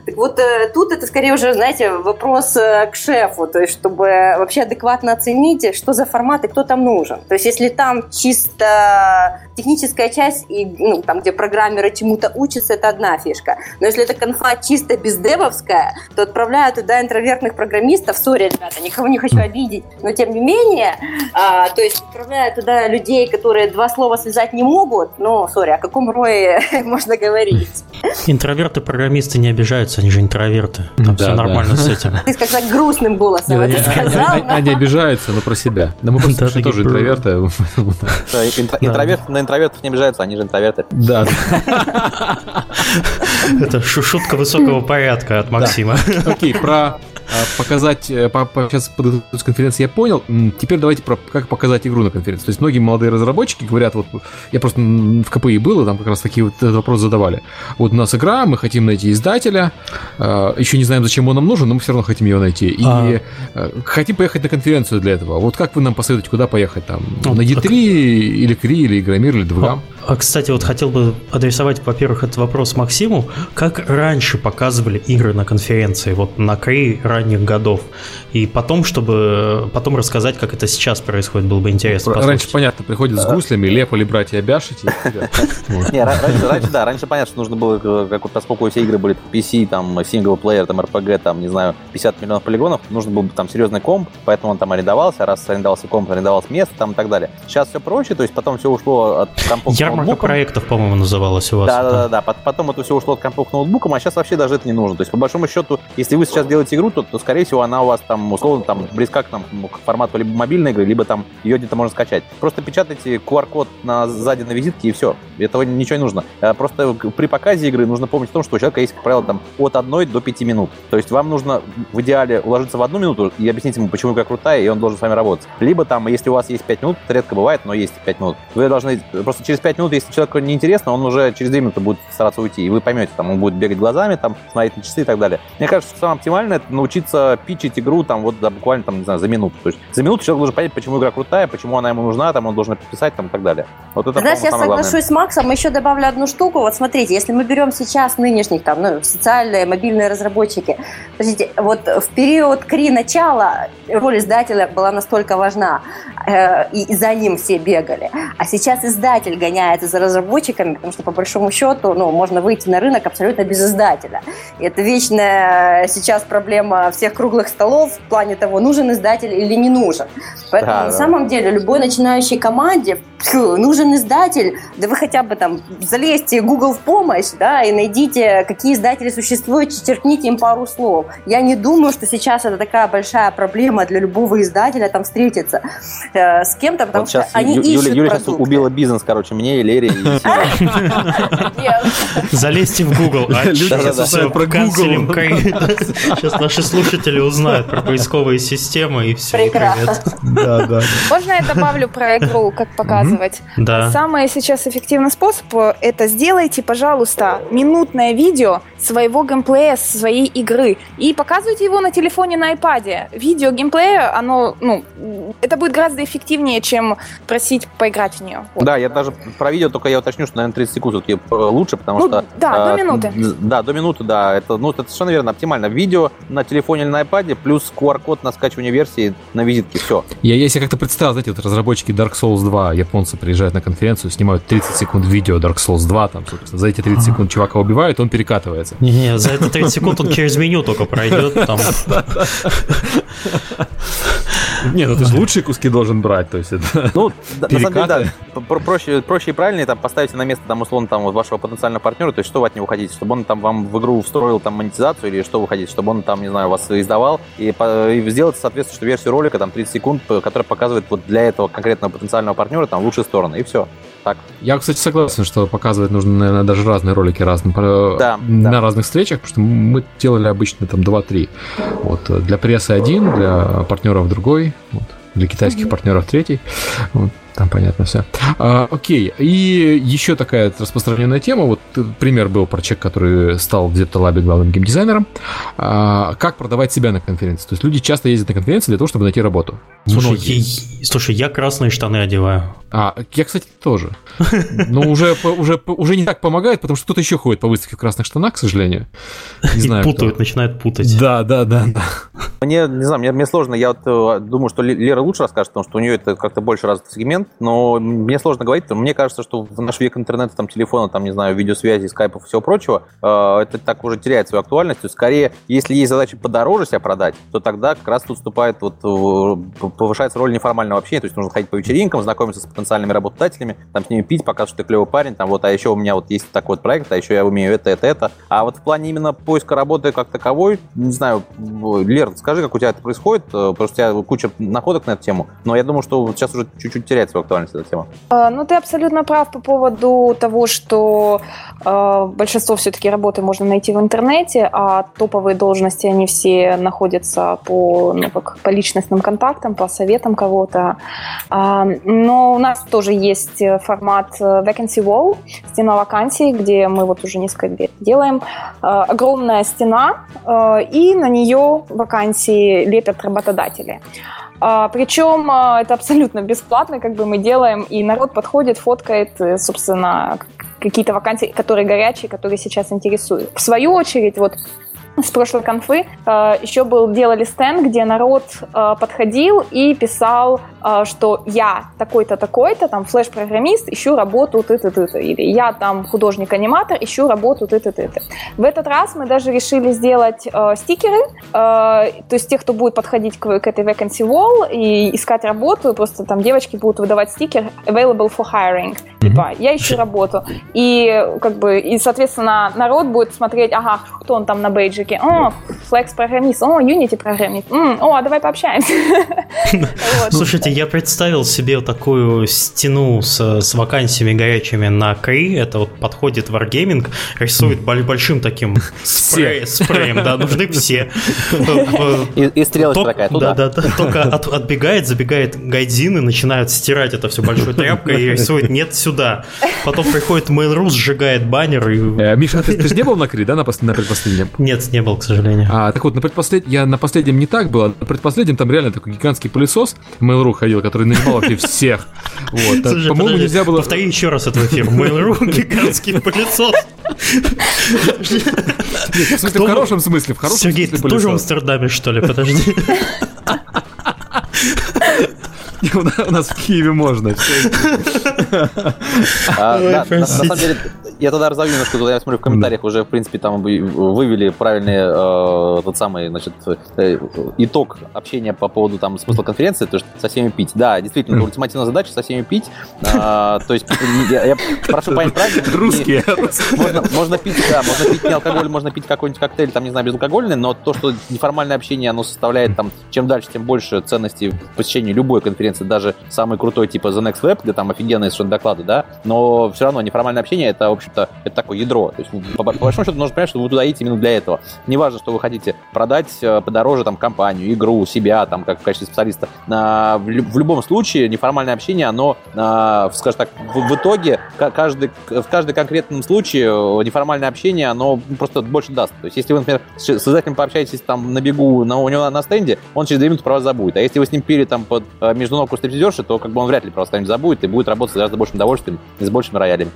Так вот, э, тут это скорее уже, знаете, вопрос э, к шефу, то есть, чтобы вообще адекватно оценить, что за формат и кто там нужен. То есть, если там чисто техническая часть, и, ну, там, где программеры чему-то учатся, это одна фишка. Но если это конфа чисто бездевовская, то отправляют туда интровертных программистов, сори, ребята, никого не хочу обидеть, но тем не менее, а, то есть отправляют туда людей, которые два слова связать не могут, ну, сори, о каком рое можно говорить? Интроверты-программисты не обижаются, они же интроверты. Там Да, все да. нормально с этим. Ты как-то грустным голосом Они, это сказал. они- обижаются, но про себя. Да мы просто Да, тоже интроверты. Да, интро- Интроверты на интровертов не обижаются, они же интроверты. Да, Это шу- шутка высокого порядка от Максима. окей, про а, показать, э, сейчас подготовиться к конференции я понял. Теперь давайте про как показать игру на конференции. То есть многие молодые некоторые разработчики говорят, вот я просто в КПИ был, и там как раз такие вот этот вопрос задавали. Вот у нас игра, мы хотим найти издателя, э, еще не знаем, зачем он нам нужен, но мы все равно хотим его найти. И а... Э, хотим поехать на конференцию для этого. Вот как вы нам посоветуете, куда поехать там? А, на E3 а... или КРИ, или Игромир, или 2 кстати, вот хотел бы адресовать, во-первых, этот вопрос Максиму. Как раньше показывали игры на конференции, вот на Крей ранних годов? И потом, чтобы потом рассказать, как это сейчас происходит, было бы интересно. Раньше, послушать. понятно, приходят с гуслями, лепали братья ра- раньше, да, раньше понятно, что нужно было, э, как вот, поскольку все игры были PC, там, синглплеер, там, RPG, там, не знаю, 50 миллионов полигонов, нужно был там серьезный комп, поэтому он там арендовался, раз арендовался комп, арендовалось место, там, и так далее. Сейчас все проще, то есть потом все ушло от компов ноутбукам. проектов, по-моему, называлась у вас. Да, да, да, да. Пот- Потом это все ушло от компов к ноутбукам, а сейчас вообще даже это не нужно. То есть, по большому счету, если вы сейчас делаете игру, то, то скорее всего, она у вас там, условно, там, близка к, там, к формату либо мобильной игры, либо там ее где-то можно скачать. Просто печатайте QR-код на, сзади на визитке и все. Этого ничего не нужно. А Просто при показе игры нужно помнить о том, что у человека есть, как правило, там, от 1 до 5 минут. То есть вам нужно в идеале уложиться в одну минуту и объяснить ему, почему игра крутая, и он должен с вами работать. Либо там, если у вас есть 5 минут, это редко бывает, но есть 5 минут, вы должны просто через 5 минут, если человеку неинтересно, он уже через 2 минуты будет стараться уйти, и вы поймете, там, он будет бегать глазами, там, смотреть на часы и так далее. Мне кажется, что самое оптимальное это научиться питчить игру там вот да, буквально там, не знаю, за минуту. То есть за минуту человек должен понять, почему игра крутая, почему она ему нужна, там он должен подписать там и так далее. Вот это, Знаешь, я самое главное. соглашусь с Максом, еще добавлю одну штуку. Вот смотрите, если мы берем сейчас нынешних там, ну, социальные, мобильные разработчики, подождите, вот в период Кри начала роль издателя была настолько важна, э, и, за ним все бегали. А сейчас издатель гоняется за разработчиками, потому что по большому счету, ну, можно выйти на рынок абсолютно без издателя. И это вечная сейчас проблема всех круглых столов в плане того, нужен издатель или не нужен. Поэтому Да, на да. самом деле любой начинающей команде нужен издатель, да вы хотя бы там залезьте Google в помощь, да, и найдите, какие издатели существуют, черкните им пару слов. Я не думаю, что сейчас это такая большая проблема для любого издателя там встретиться э, с кем-то, потому Вот что сейчас они Ю- ищут Юля, Юля сейчас убила бизнес, короче, мне Нет. Залезьте в Google. А Люди про Google. Сейчас наши слушатели узнают про поисковые системы и все. Прекрасно. привет. Да, да. Можно я добавлю про игру, как показывать? Да. Самый сейчас эффективный способ э, – это сделайте, пожалуйста, минутное видео своего геймплея, своей игры и показывайте его на телефоне, на iPad. Видео геймплея, оно, ну, это будет гораздо эффективнее, чем просить поиграть в нее. Вот. Да, я даже про видео только я уточню, что, наверное, 30 секунд все-таки лучше, потому Ну, что... да, до э, минуты. Да, до минуты, да. Это, ну, это совершенно верно, оптимально. Видео на телефоне или на iPad, плюс QR-код на скачивание версии на визитке. Все. Я, я себе как-то представил, знаете, вот разработчики Dark Souls 2, японцы приезжают на конференцию, снимают 30 секунд видео Dark Souls 2, там, собственно, за эти 30 секунд чувака убивают, он перекатывается. Не-не, за это 30 секунд он через меню только пройдет. Там. Не, ну ты же лучшие куски должен брать, то есть это... Ну, на самом деле, да, проще, проще и правильнее там поставить на место, там, условно, там, вот вашего потенциального партнера, то есть что вы от него хотите, чтобы он там вам в игру встроил там монетизацию или что вы хотите, чтобы он там, не знаю, вас издавал и, и сделать соответствующую версию ролика, там, 30 секунд, которая показывает вот для этого конкретного потенциального партнера там лучшие стороны, и все. Так. Я, кстати, согласен, что показывать нужно, наверное, даже разные ролики разным, Да, на да. разных встречах, потому что мы делали обычно там 2-3. Вот, э, для прессы один, для партнеров другой, вот, для китайских партнеров третий. Вот, там понятно все. А, окей, и еще такая распространенная тема, вот э, пример был про человека, который стал в Лабе главным геймдизайнером. А, как продавать себя на конференции? То есть люди часто ездят на конференции для того, чтобы найти работу. Слушай, я, слушай, я красные штаны одеваю. А, я, кстати, тоже. Но уже, уже, уже не так помогает, потому что кто-то еще ходит по выставке в красных штанах, к сожалению. Не И знаю. кто. путают, начинают путать. Да, да, да, да. Мне, не знаю, мне, мне сложно, я вот э, думаю, что Ле- Лера лучше расскажет, потому что у нее это как-то больше развитый сегмент, но мне сложно говорить, что мне кажется, что в наш век интернета, там, телефона, там, не знаю, видеосвязи, скайпов и всего прочего, э, это так уже теряет свою актуальность. Скорее, если есть задача подороже себя продать, то тогда как раз тут вступает, вот, э, повышается роль неформального общения, то есть нужно ходить по вечеринкам, знакомиться с потенциальными работодателями, там, с ними пить, показывать, что ты клевый парень, там, вот, а еще у меня вот есть такой вот проект, а еще я умею это, это, это. А вот в плане именно поиска работы как таковой, не знаю, Лер, скажи, как у тебя это происходит, э, просто у тебя куча находок на эту тему, но я думаю, что сейчас уже чуть-чуть теряет свою актуальность эта тема. А, Ну, ты абсолютно прав по поводу того, что э, большинство все-таки работы можно найти в интернете, а топовые должности, они все находятся по, ну, как, по личностным контактам, по советам кого-то. А, но у нас тоже есть э, формат э, Vacancy Wall, стена вакансий, где мы вот уже несколько лет делаем. Э, огромная стена, э, и на нее вакансии лепят работодатели. А, причем а, это абсолютно бесплатно, как бы мы делаем, и народ подходит, фоткает, э, собственно, какие-то вакансии, которые горячие, которые сейчас интересуют. В свою очередь, вот с прошлой конфы э, еще был делали стенд, где народ подходил и писал, что я такой-то такой-то, там флеш-программист, ищу работу ты-ты-ты-ты, или я там художник-аниматор, ищу работу ты-ты-ты-ты. В этот раз мы даже решили сделать э, стикеры, э, то есть тех, кто будет подходить к, к этой vacancy wall и искать работу, просто там девочки будут выдавать стикер available for hiring, типа я ищу работу, и как бы и соответственно народ будет смотреть, ага, кто он там на бейджике, о, Flex программист, о, Unity программист, М, о, а давай пообщаемся. Вот. Слушайте, я представил себе вот такую стену с, с вакансиями горячими на Кри. Это вот подходит Wargaming, рисует бол- большим таким спре- спреем, да, нужны все. И, и стрелочка Ток- такая туда. Да, да, да. Только от- отбегает, забегает гайдзин и начинает стирать это все большой тряпкой и рисует нет сюда. Потом приходит Mail.ru, сжигает баннер и... Э, Миша, ты, ты же не был на Кри, да, на, пос- на предпоследнем? Нет, не был, к сожалению. А, так вот, на предпослед... я на последнем не так было, на предпоследнем там реально такой гигантский пылесос Mail.ru ходил, который нанимал вообще всех. Вот. Слушай, По-моему, подожди, нельзя было... Повтори еще раз этот эфир. Mail.ru, гигантский пылесос. Нет, в смысле, в хорошем смысле, в хорошем Сергей, ты тоже в. Амстердаме, что ли? Подожди. У нас- в Киеве можно. А, на, самом деле, я тогда разовью немножко, я смотрю, в комментариях уже, в принципе, там вывели правильный э, тот самый, значит, э, итог общения по поводу там смысла конференции, то есть со всеми пить. Да, действительно, ультимативная задача со всеми пить. А, то есть, я, прошу понять правильно. Русские. Можно, можно пить, да, можно пить не алкоголь, можно пить какой-нибудь коктейль, там, не знаю, безалкогольный, но то, что неформальное общение, оно составляет там, чем дальше, тем больше ценности в посещении любой конференции, даже самой крутой, типа The Next Web, где там офигенные совершенно доклады, да, но все равно неформальное общение, это, в общем-то, это такое ядро. То есть, по, по большому счету, нужно понять, что вы туда идете именно для этого. Неважно, что вы хотите продать э, подороже там компанию, игру, себя, там, как в качестве специалиста. В, в любом случае, неформальное общение, оно, а, скажем так, в, в итоге, каждый, в каждом конкретном случае э, неформальное общение, оно просто больше даст. То есть, если вы, например, с издателем пообщаетесь там на бегу, на, у него на, стенде, он через 2 минуты про вас забудет. А если вы с ним пили там под э, между ног стриптизерши, то как бы он вряд ли про вас забудет и будет работать с гораздо большим удовольствием и с большими роялями.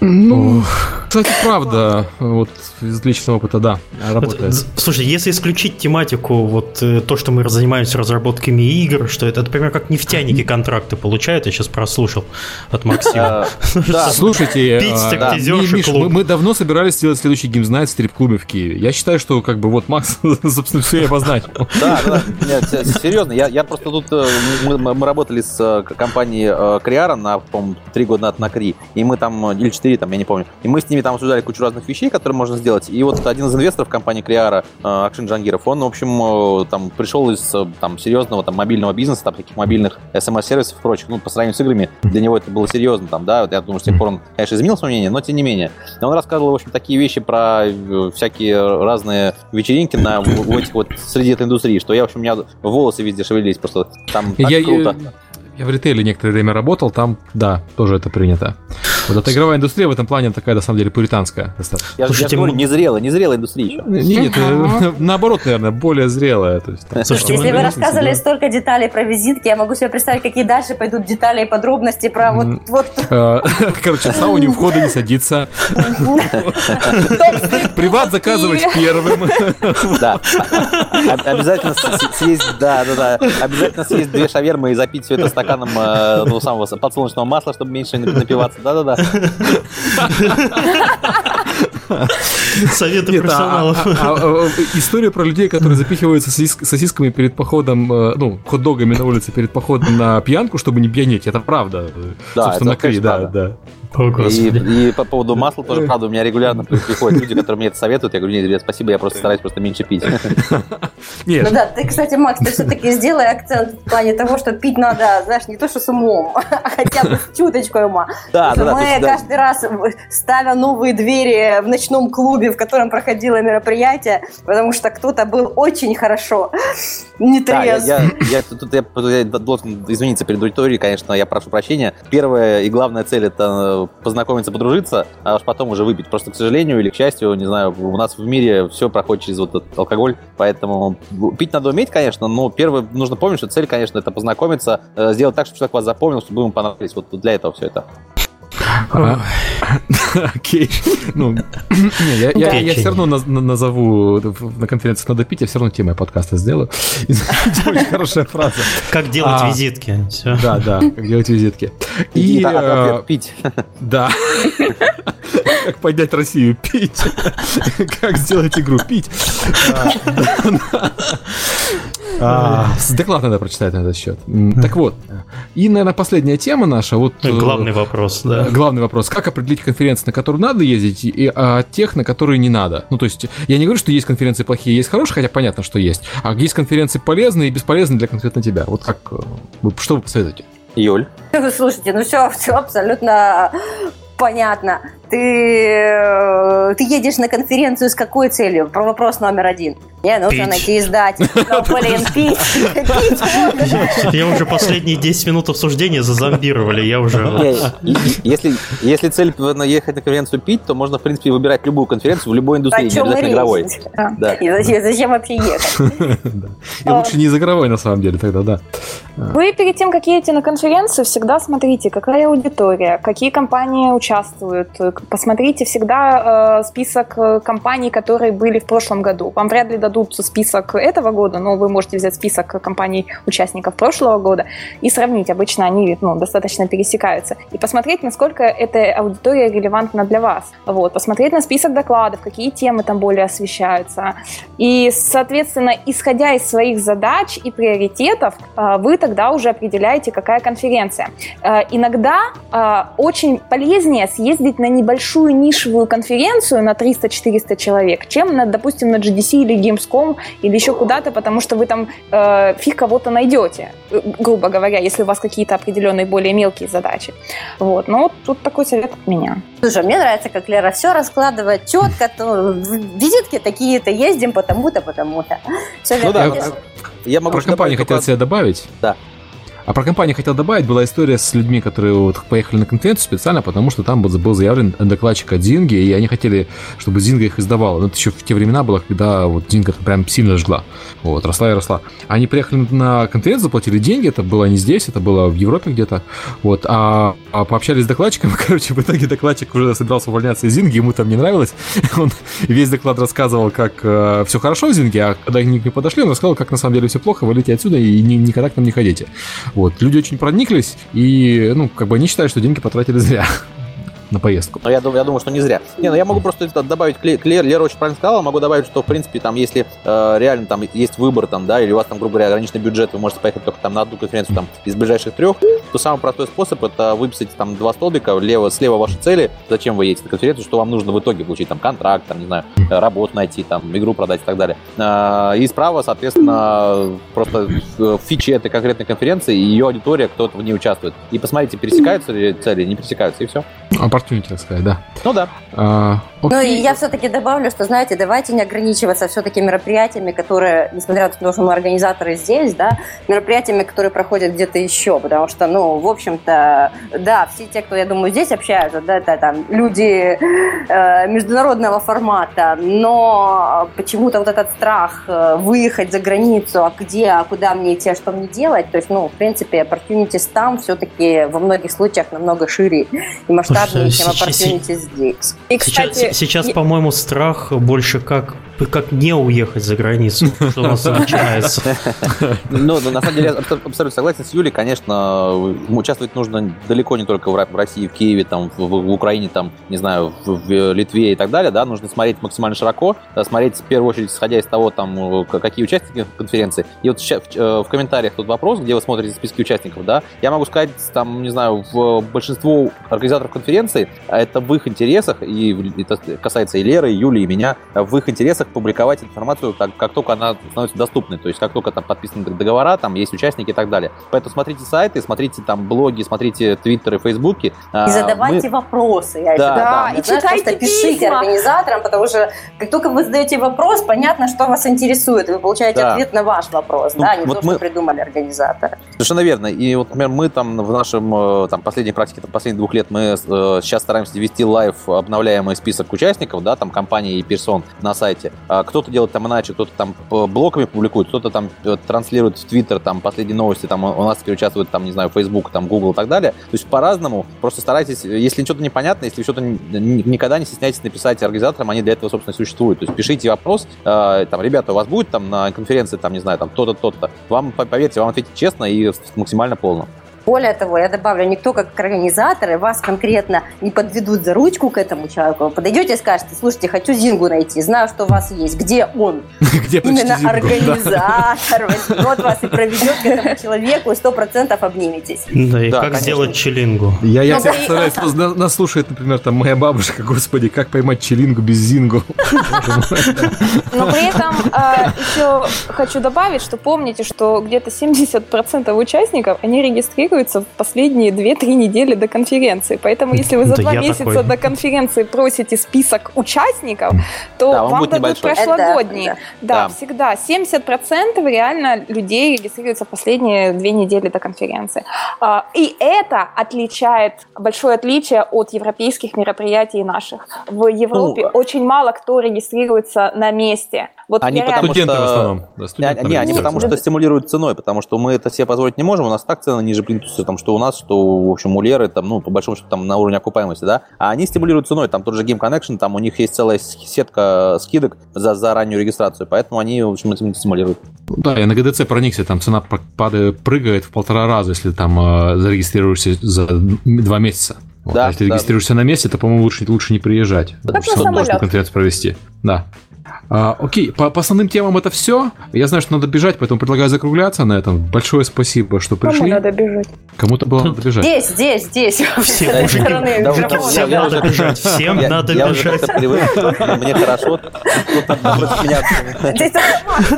Ну, кстати, правда, вот из личного опыта, да, работает. Слушай, если исключить тематику, вот э, то, что мы занимаемся разработками игр, что это, например, как нефтяники контракты получают, я сейчас прослушал от Максима. Да, слушайте, э, мы давно собирались сделать следующий games night в стрип-клубе в Киеве. Я считаю, что как бы вот Макс, собственно, все и обозначил. Да, да, серьезно, я просто тут, э, мы работали с компанией Криара на, по-моему, три года назад на КРИ, и мы там, или 4, там, я не помню. И мы с ними там обсуждали кучу разных вещей, которые можно сделать. И вот один из инвесторов компании Криара, э, Акшин Джангиров, он, в общем, э, там пришел из э, там серьезного там мобильного бизнеса, там таких мобильных смс-сервисов и прочих. Ну, по сравнению с играми, для него это было серьезно, там, да. Я думаю, что с тех пор он, конечно, изменил свое мнение, но тем не менее. Он рассказывал, в общем, такие вещи про всякие разные вечеринки на в, в этих вот среди этой индустрии, что я, в общем, у меня волосы везде шевелились, просто там так я, круто. Я в ритейле некоторое время работал, там, да, тоже это принято. Вот эта игровая индустрия в этом плане такая, на самом деле, пуританская достаточно. Я, Слушайте, я говорю, незрелая, незрелая индустрия еще. Нет, наоборот, наверное, более зрелая. То есть, там. Слушайте, Если вы рассказывали себя... столько деталей про визитки, я могу себе представить, какие дальше пойдут детали и подробности про вот... вот. А, короче, сауне у входа не садится. Приват заказывать первым. Да. Обязательно съесть, да, да, да. Обязательно съесть две шавермы и запить все это стаканом стаканом э, ну, самого подсолнечного масла, чтобы меньше напиваться. Да-да-да. Советы Нет, а, профессионалов. А, а, а, история про людей, которые запихиваются сосисками перед походом, э, ну, хот-догами на улице перед походом на пьянку, чтобы не пьянеть, это правда. Да, Собственно, это, конечно, да, да. И, и по поводу масла тоже, правда, у меня регулярно приходят люди, которые мне это советуют. Я говорю, нет, ребят, спасибо, я просто стараюсь просто меньше пить. Нет. Ну да, ты, кстати, Макс, ты все-таки сделай акцент в плане того, что пить надо, знаешь, не то, что с умом, а хотя бы с чуточкой ума. Да, да, Мы каждый раз, ставя новые двери в ночном клубе, в котором проходило мероприятие, потому что кто-то был очень хорошо не трезв. Да, я, я, тут я, я должен извиниться перед аудиторией, конечно, я прошу прощения. Первая и главная цель это познакомиться, подружиться, а уж потом уже выпить. Просто, к сожалению или к счастью, не знаю, у нас в мире все проходит через вот этот алкоголь, поэтому пить надо уметь, конечно, но первое нужно помнить, что цель, конечно, это познакомиться, э, сделать так, чтобы человек вас запомнил, чтобы ему понравились. Вот для этого все это. А, окей. Ну, не, я, я, я все равно назову на конференции «Надо пить», я все равно темой подкаста сделаю. Очень хорошая фраза. Как делать а, визитки. Да, да, как делать визитки. И а, пить. Да. Как поднять Россию пить. Как сделать игру пить. А, доклад надо прочитать на этот счет. Так вот, и, наверное, последняя тема наша. Вот, э, главный вопрос, да. Главный вопрос. Как определить конференции, на которые надо ездить, и а тех, на которые не надо? Ну, то есть, я не говорю, что есть конференции плохие, есть хорошие, хотя понятно, что есть. А есть конференции полезные и бесполезные для конкретно тебя. Вот как, э, что вы посоветуете? Юль? Слушайте, ну все, все абсолютно понятно. Ты, э, ты едешь на конференцию с какой целью? Про вопрос номер один. Мне нужно пить. найти издателя. Ну, блин, пить. Я уже последние 10 минут обсуждения зазомбировали. Я уже... Если, если цель ехать на конференцию пить, то можно, в принципе, выбирать любую конференцию в любой индустрии, не обязательно игровой. Да. И зачем вообще ехать? И лучше не из игровой, на самом деле, тогда, да. Вы перед тем, как едете на конференцию, всегда смотрите, какая аудитория, какие компании участвуют, посмотрите всегда э, список э, компаний, которые были в прошлом году. Вам вряд ли дадут список этого года, но вы можете взять список компаний-участников прошлого года и сравнить. Обычно они ну, достаточно пересекаются. И посмотреть, насколько эта аудитория релевантна для вас. Вот. Посмотреть на список докладов, какие темы там более освещаются. И, соответственно, исходя из своих задач и приоритетов, э, вы тогда уже определяете, какая конференция. Э, иногда э, очень полезнее съездить на небольшую нишевую конференцию на 300-400 человек, чем, на, допустим, на GDC или Gamescom или еще куда-то, потому что вы там э, фиг кого-то найдете, грубо говоря, если у вас какие-то определенные более мелкие задачи. Вот. Но вот тут такой совет от меня. Слушай, мне нравится, как Лера все раскладывает четко, то визитки такие-то, ездим потому-то, потому-то. Все ну, да, я могу Про компанию хотел себе добавить. Да. А про компанию хотел добавить, была история с людьми, которые вот поехали на конференцию специально, потому что там был заявлен докладчик от Зинги, и они хотели, чтобы Зинга их издавала. Но это еще в те времена было, когда вот Зинга прям сильно жгла. Вот, росла и росла. Они приехали на конференцию, заплатили деньги, это было не здесь, это было в Европе где-то. Вот, а, а пообщались с докладчиком, короче, в итоге докладчик уже собирался увольняться из Зинги, ему там не нравилось. Он весь доклад рассказывал, как э, все хорошо в Зинге, а когда они к ним подошли, он рассказал, как на самом деле все плохо, вылетите отсюда и ни, никогда к нам не ходите. Вот. Люди очень прониклись и, ну, как бы они считают, что деньги потратили зря на поездку. Но я, я думаю, что не зря. Не, ну я могу просто добавить, Клер, Лера очень правильно сказала, могу добавить, что, в принципе, там, если э, реально там есть выбор, там, да, или у вас там, грубо говоря, ограниченный бюджет, вы можете поехать только там на одну конференцию там из ближайших трех, то самый простой способ это выписать там два столбика, лево, слева ваши цели, зачем вы едете на конференцию, что вам нужно в итоге получить там контракт, там, не знаю, работу найти, там, игру продать и так далее. Э, и справа, соответственно, просто фичи этой конкретной конференции и ее аудитория, кто-то в ней участвует. И посмотрите, пересекаются ли цели, не пересекаются, и все. Opportunity, так сказать, да. Ну да. А, ну и я все-таки добавлю, что, знаете, давайте не ограничиваться все-таки мероприятиями, которые, несмотря на то, что мы организаторы здесь, да, мероприятиями, которые проходят где-то еще, потому что, ну, в общем-то, да, все те, кто, я думаю, здесь общаются, да, это там люди э, международного формата, но почему-то вот этот страх э, выехать за границу, а где, а куда мне идти, а что мне делать, то есть, ну, в принципе, opportunities там все-таки во многих случаях намного шире и масштабнее, чем opportunities здесь. И, кстати, сейчас, по-моему, страх больше как как не уехать за границу, что у нас начинается. Ну, на самом деле, я абсолютно согласен с Юлей. Конечно, участвовать нужно далеко не только в России, в Киеве, там, в Украине, там, не знаю, в Литве и так далее, да, нужно смотреть максимально широко, смотреть в первую очередь, исходя из того, там, какие участники конференции. И вот э, в комментариях тут вопрос, где вы смотрите списки участников, да, я могу сказать, там, не знаю, в большинство организаторов конференции, это в их интересах, и это касается и Леры, и Юли, и меня, в их интересах публиковать информацию, так, как только она становится доступной, то есть как только там подписаны договора, там есть участники и так далее. Поэтому смотрите сайты, смотрите там блоги, смотрите твиттеры, фейсбуки. И а, задавайте Мы... вопросы. Я да, да, и знаешь, читайте пишите письма. организаторам, потому что как только вы задаете вопрос, понятно, что вас интересует, вы получаете да. ответ на ваш вопрос, ну, да, а не вот то, мы... что придумали организаторы. Совершенно верно. И вот, например, мы там в нашем э, там последней практике, там, последних двух лет, мы э, сейчас стараемся вести live обновляемый список участников, да, там компаний и персон на сайте. А кто-то делает там иначе, кто-то там блоками публикует, кто-то там э, транслирует в Твиттер там последние новости, там у нас теперь участвует там, не знаю, Facebook, там Google и так далее. То есть по-разному. Просто старайтесь, если что-то непонятно, если что-то никогда не стесняйтесь написать организаторам, они для этого, собственно, существуют. То есть пишите вопрос, э, там, ребята, у вас будет там на конференции, там, не знаю, там, то-то, то-то. Вам, поверьте, вам ответить честно и максимально полно. Более того, я добавлю, никто как организаторы вас конкретно не подведут за ручку к этому человеку. Вы подойдете и скажете, слушайте, хочу Зингу найти, знаю, что у вас есть. Где он? Где Именно организатор возьмет вас и проведет к этому человеку, и сто процентов обниметесь. Да, и как сделать челингу? Я, я представляю, нас слушает, например, там моя бабушка, господи, как поймать челингу без Зингу. Но при этом а, еще хочу добавить, что помните, что где-то 70% участников, они регистрируют планируется в последние 2-3 недели до конференции. Поэтому, если вы за два месяца такой. до конференции просите список участников, то да, вам дадут прошлогодние. Это, да, да, да, всегда. 70% реально людей регистрируются в последние две недели до конференции. А, и это отличает, большое отличие от европейских мероприятий наших. В Европе ну, очень мало кто регистрируется на месте. Вот Они потому Студенты что- в основном. Да, Не, студенты не, они потому что стимулируют ценой, потому что мы это себе позволить не можем, у нас так цены ниже плинтуса, там, что у нас, что, в общем, у Леры, там, ну, по большому счету, там, на уровне окупаемости, да, а они стимулируют ценой, там, тот же Game Connection, там, у них есть целая сетка скидок за, за раннюю регистрацию, поэтому они, в общем, этим стимулируют. Ну Да, я на ГДЦ проникся, там цена падает, прыгает в полтора раза, если там э, зарегистрируешься за два месяца. Вот, Да, а если да. регистрируешься на месте, то, по-моему, лучше, лучше не приезжать. Чтобы самолет. можно конференцию провести. Да. А, окей, по, по основным темам это все. Я знаю, что надо бежать, поэтому предлагаю закругляться на этом. Большое спасибо, что Кому пришли. надо бежать? Кому-то было надо бежать. Здесь, здесь, здесь. Всем надо бежать, всем надо бежать. мне хорошо. Здесь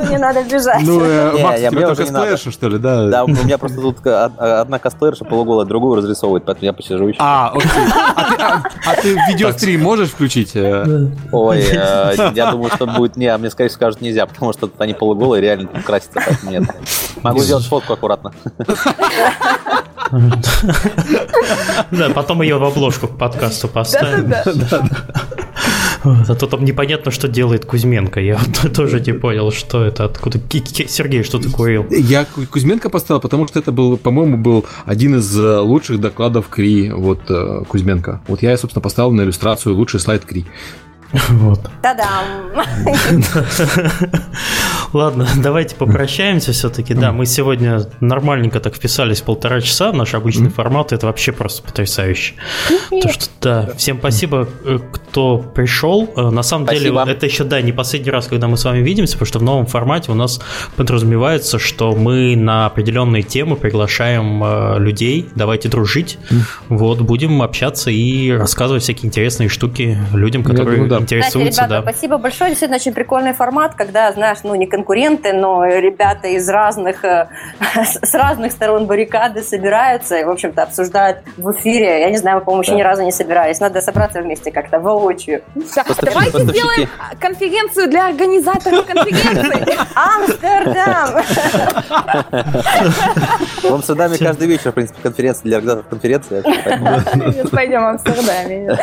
не надо бежать. Ну, э, Макс, тебе только сплэша, что ли, да? Да, у меня просто тут од- одна косплеерша полуголая, другую разрисовывает, поэтому я посижу еще. А, окей. А ты, а- а видеострим можешь включить? э? Ой, э, я думаю, что будет не, а мне, скорее всего, скажут нельзя, потому что тут они полуголые, реально тут красятся, поэтому нет. Могу сделать фотку аккуратно. Да, потом ее в обложку к подкасту поставим. А то там непонятно, что делает Кузьменко. Я вот тоже не понял, что это, откуда. Сергей, что ты курил? Я Ку- Кузьменко поставил, потому что это был, по-моему, был один из э, лучших докладов Кри, вот э, Кузьменко. Вот я, собственно, поставил на иллюстрацию лучший слайд Кри. Вот. Та-дам! Ладно, давайте попрощаемся все-таки. Да, мы сегодня нормальненько так вписались полтора часа. Наш обычный формат это вообще просто потрясающе. То, что, да, всем спасибо, э, кто пришел. Э, На самом деле, Спасибо. это еще, да, не последний раз, когда мы с вами видимся, потому что в новом формате у нас подразумевается, что мы на определенные темы приглашаем э, людей. Давайте дружить. Вот, будем общаться и рассказывать всякие интересные штуки людям, Я которые думаю, да. Интересуются. ребята, да. спасибо большое. Действительно, очень прикольный формат, когда, знаешь, ну, не конкуренты, но ребята из разных, э, с разных сторон баррикады собираются и, в общем-то, обсуждают в эфире. Я не знаю, мы, по-моему, еще ни разу не собирались. Надо собраться вместе как-то воочию. Давайте сделаем конференцию для организаторов конференции. Амстердам! В Амстердаме каждый вечер, в принципе, конференция для организаторов конференции. пойдем в Амстердаме.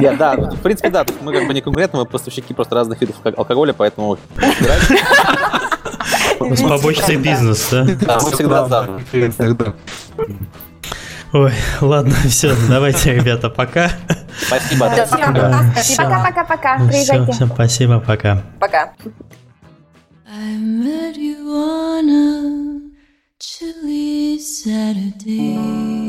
Я, да, в принципе, да, мы как бы не конкуренты, мы поставщики просто разных видов алко- алкоголя, поэтому С побочный бизнес, да? да, мы всегда за. Ой, ладно, все, давайте, ребята, пока. Спасибо. Пока-пока-пока. Все, Приезжайте. всем спасибо, пока. Пока. I met you on a chilly Saturday.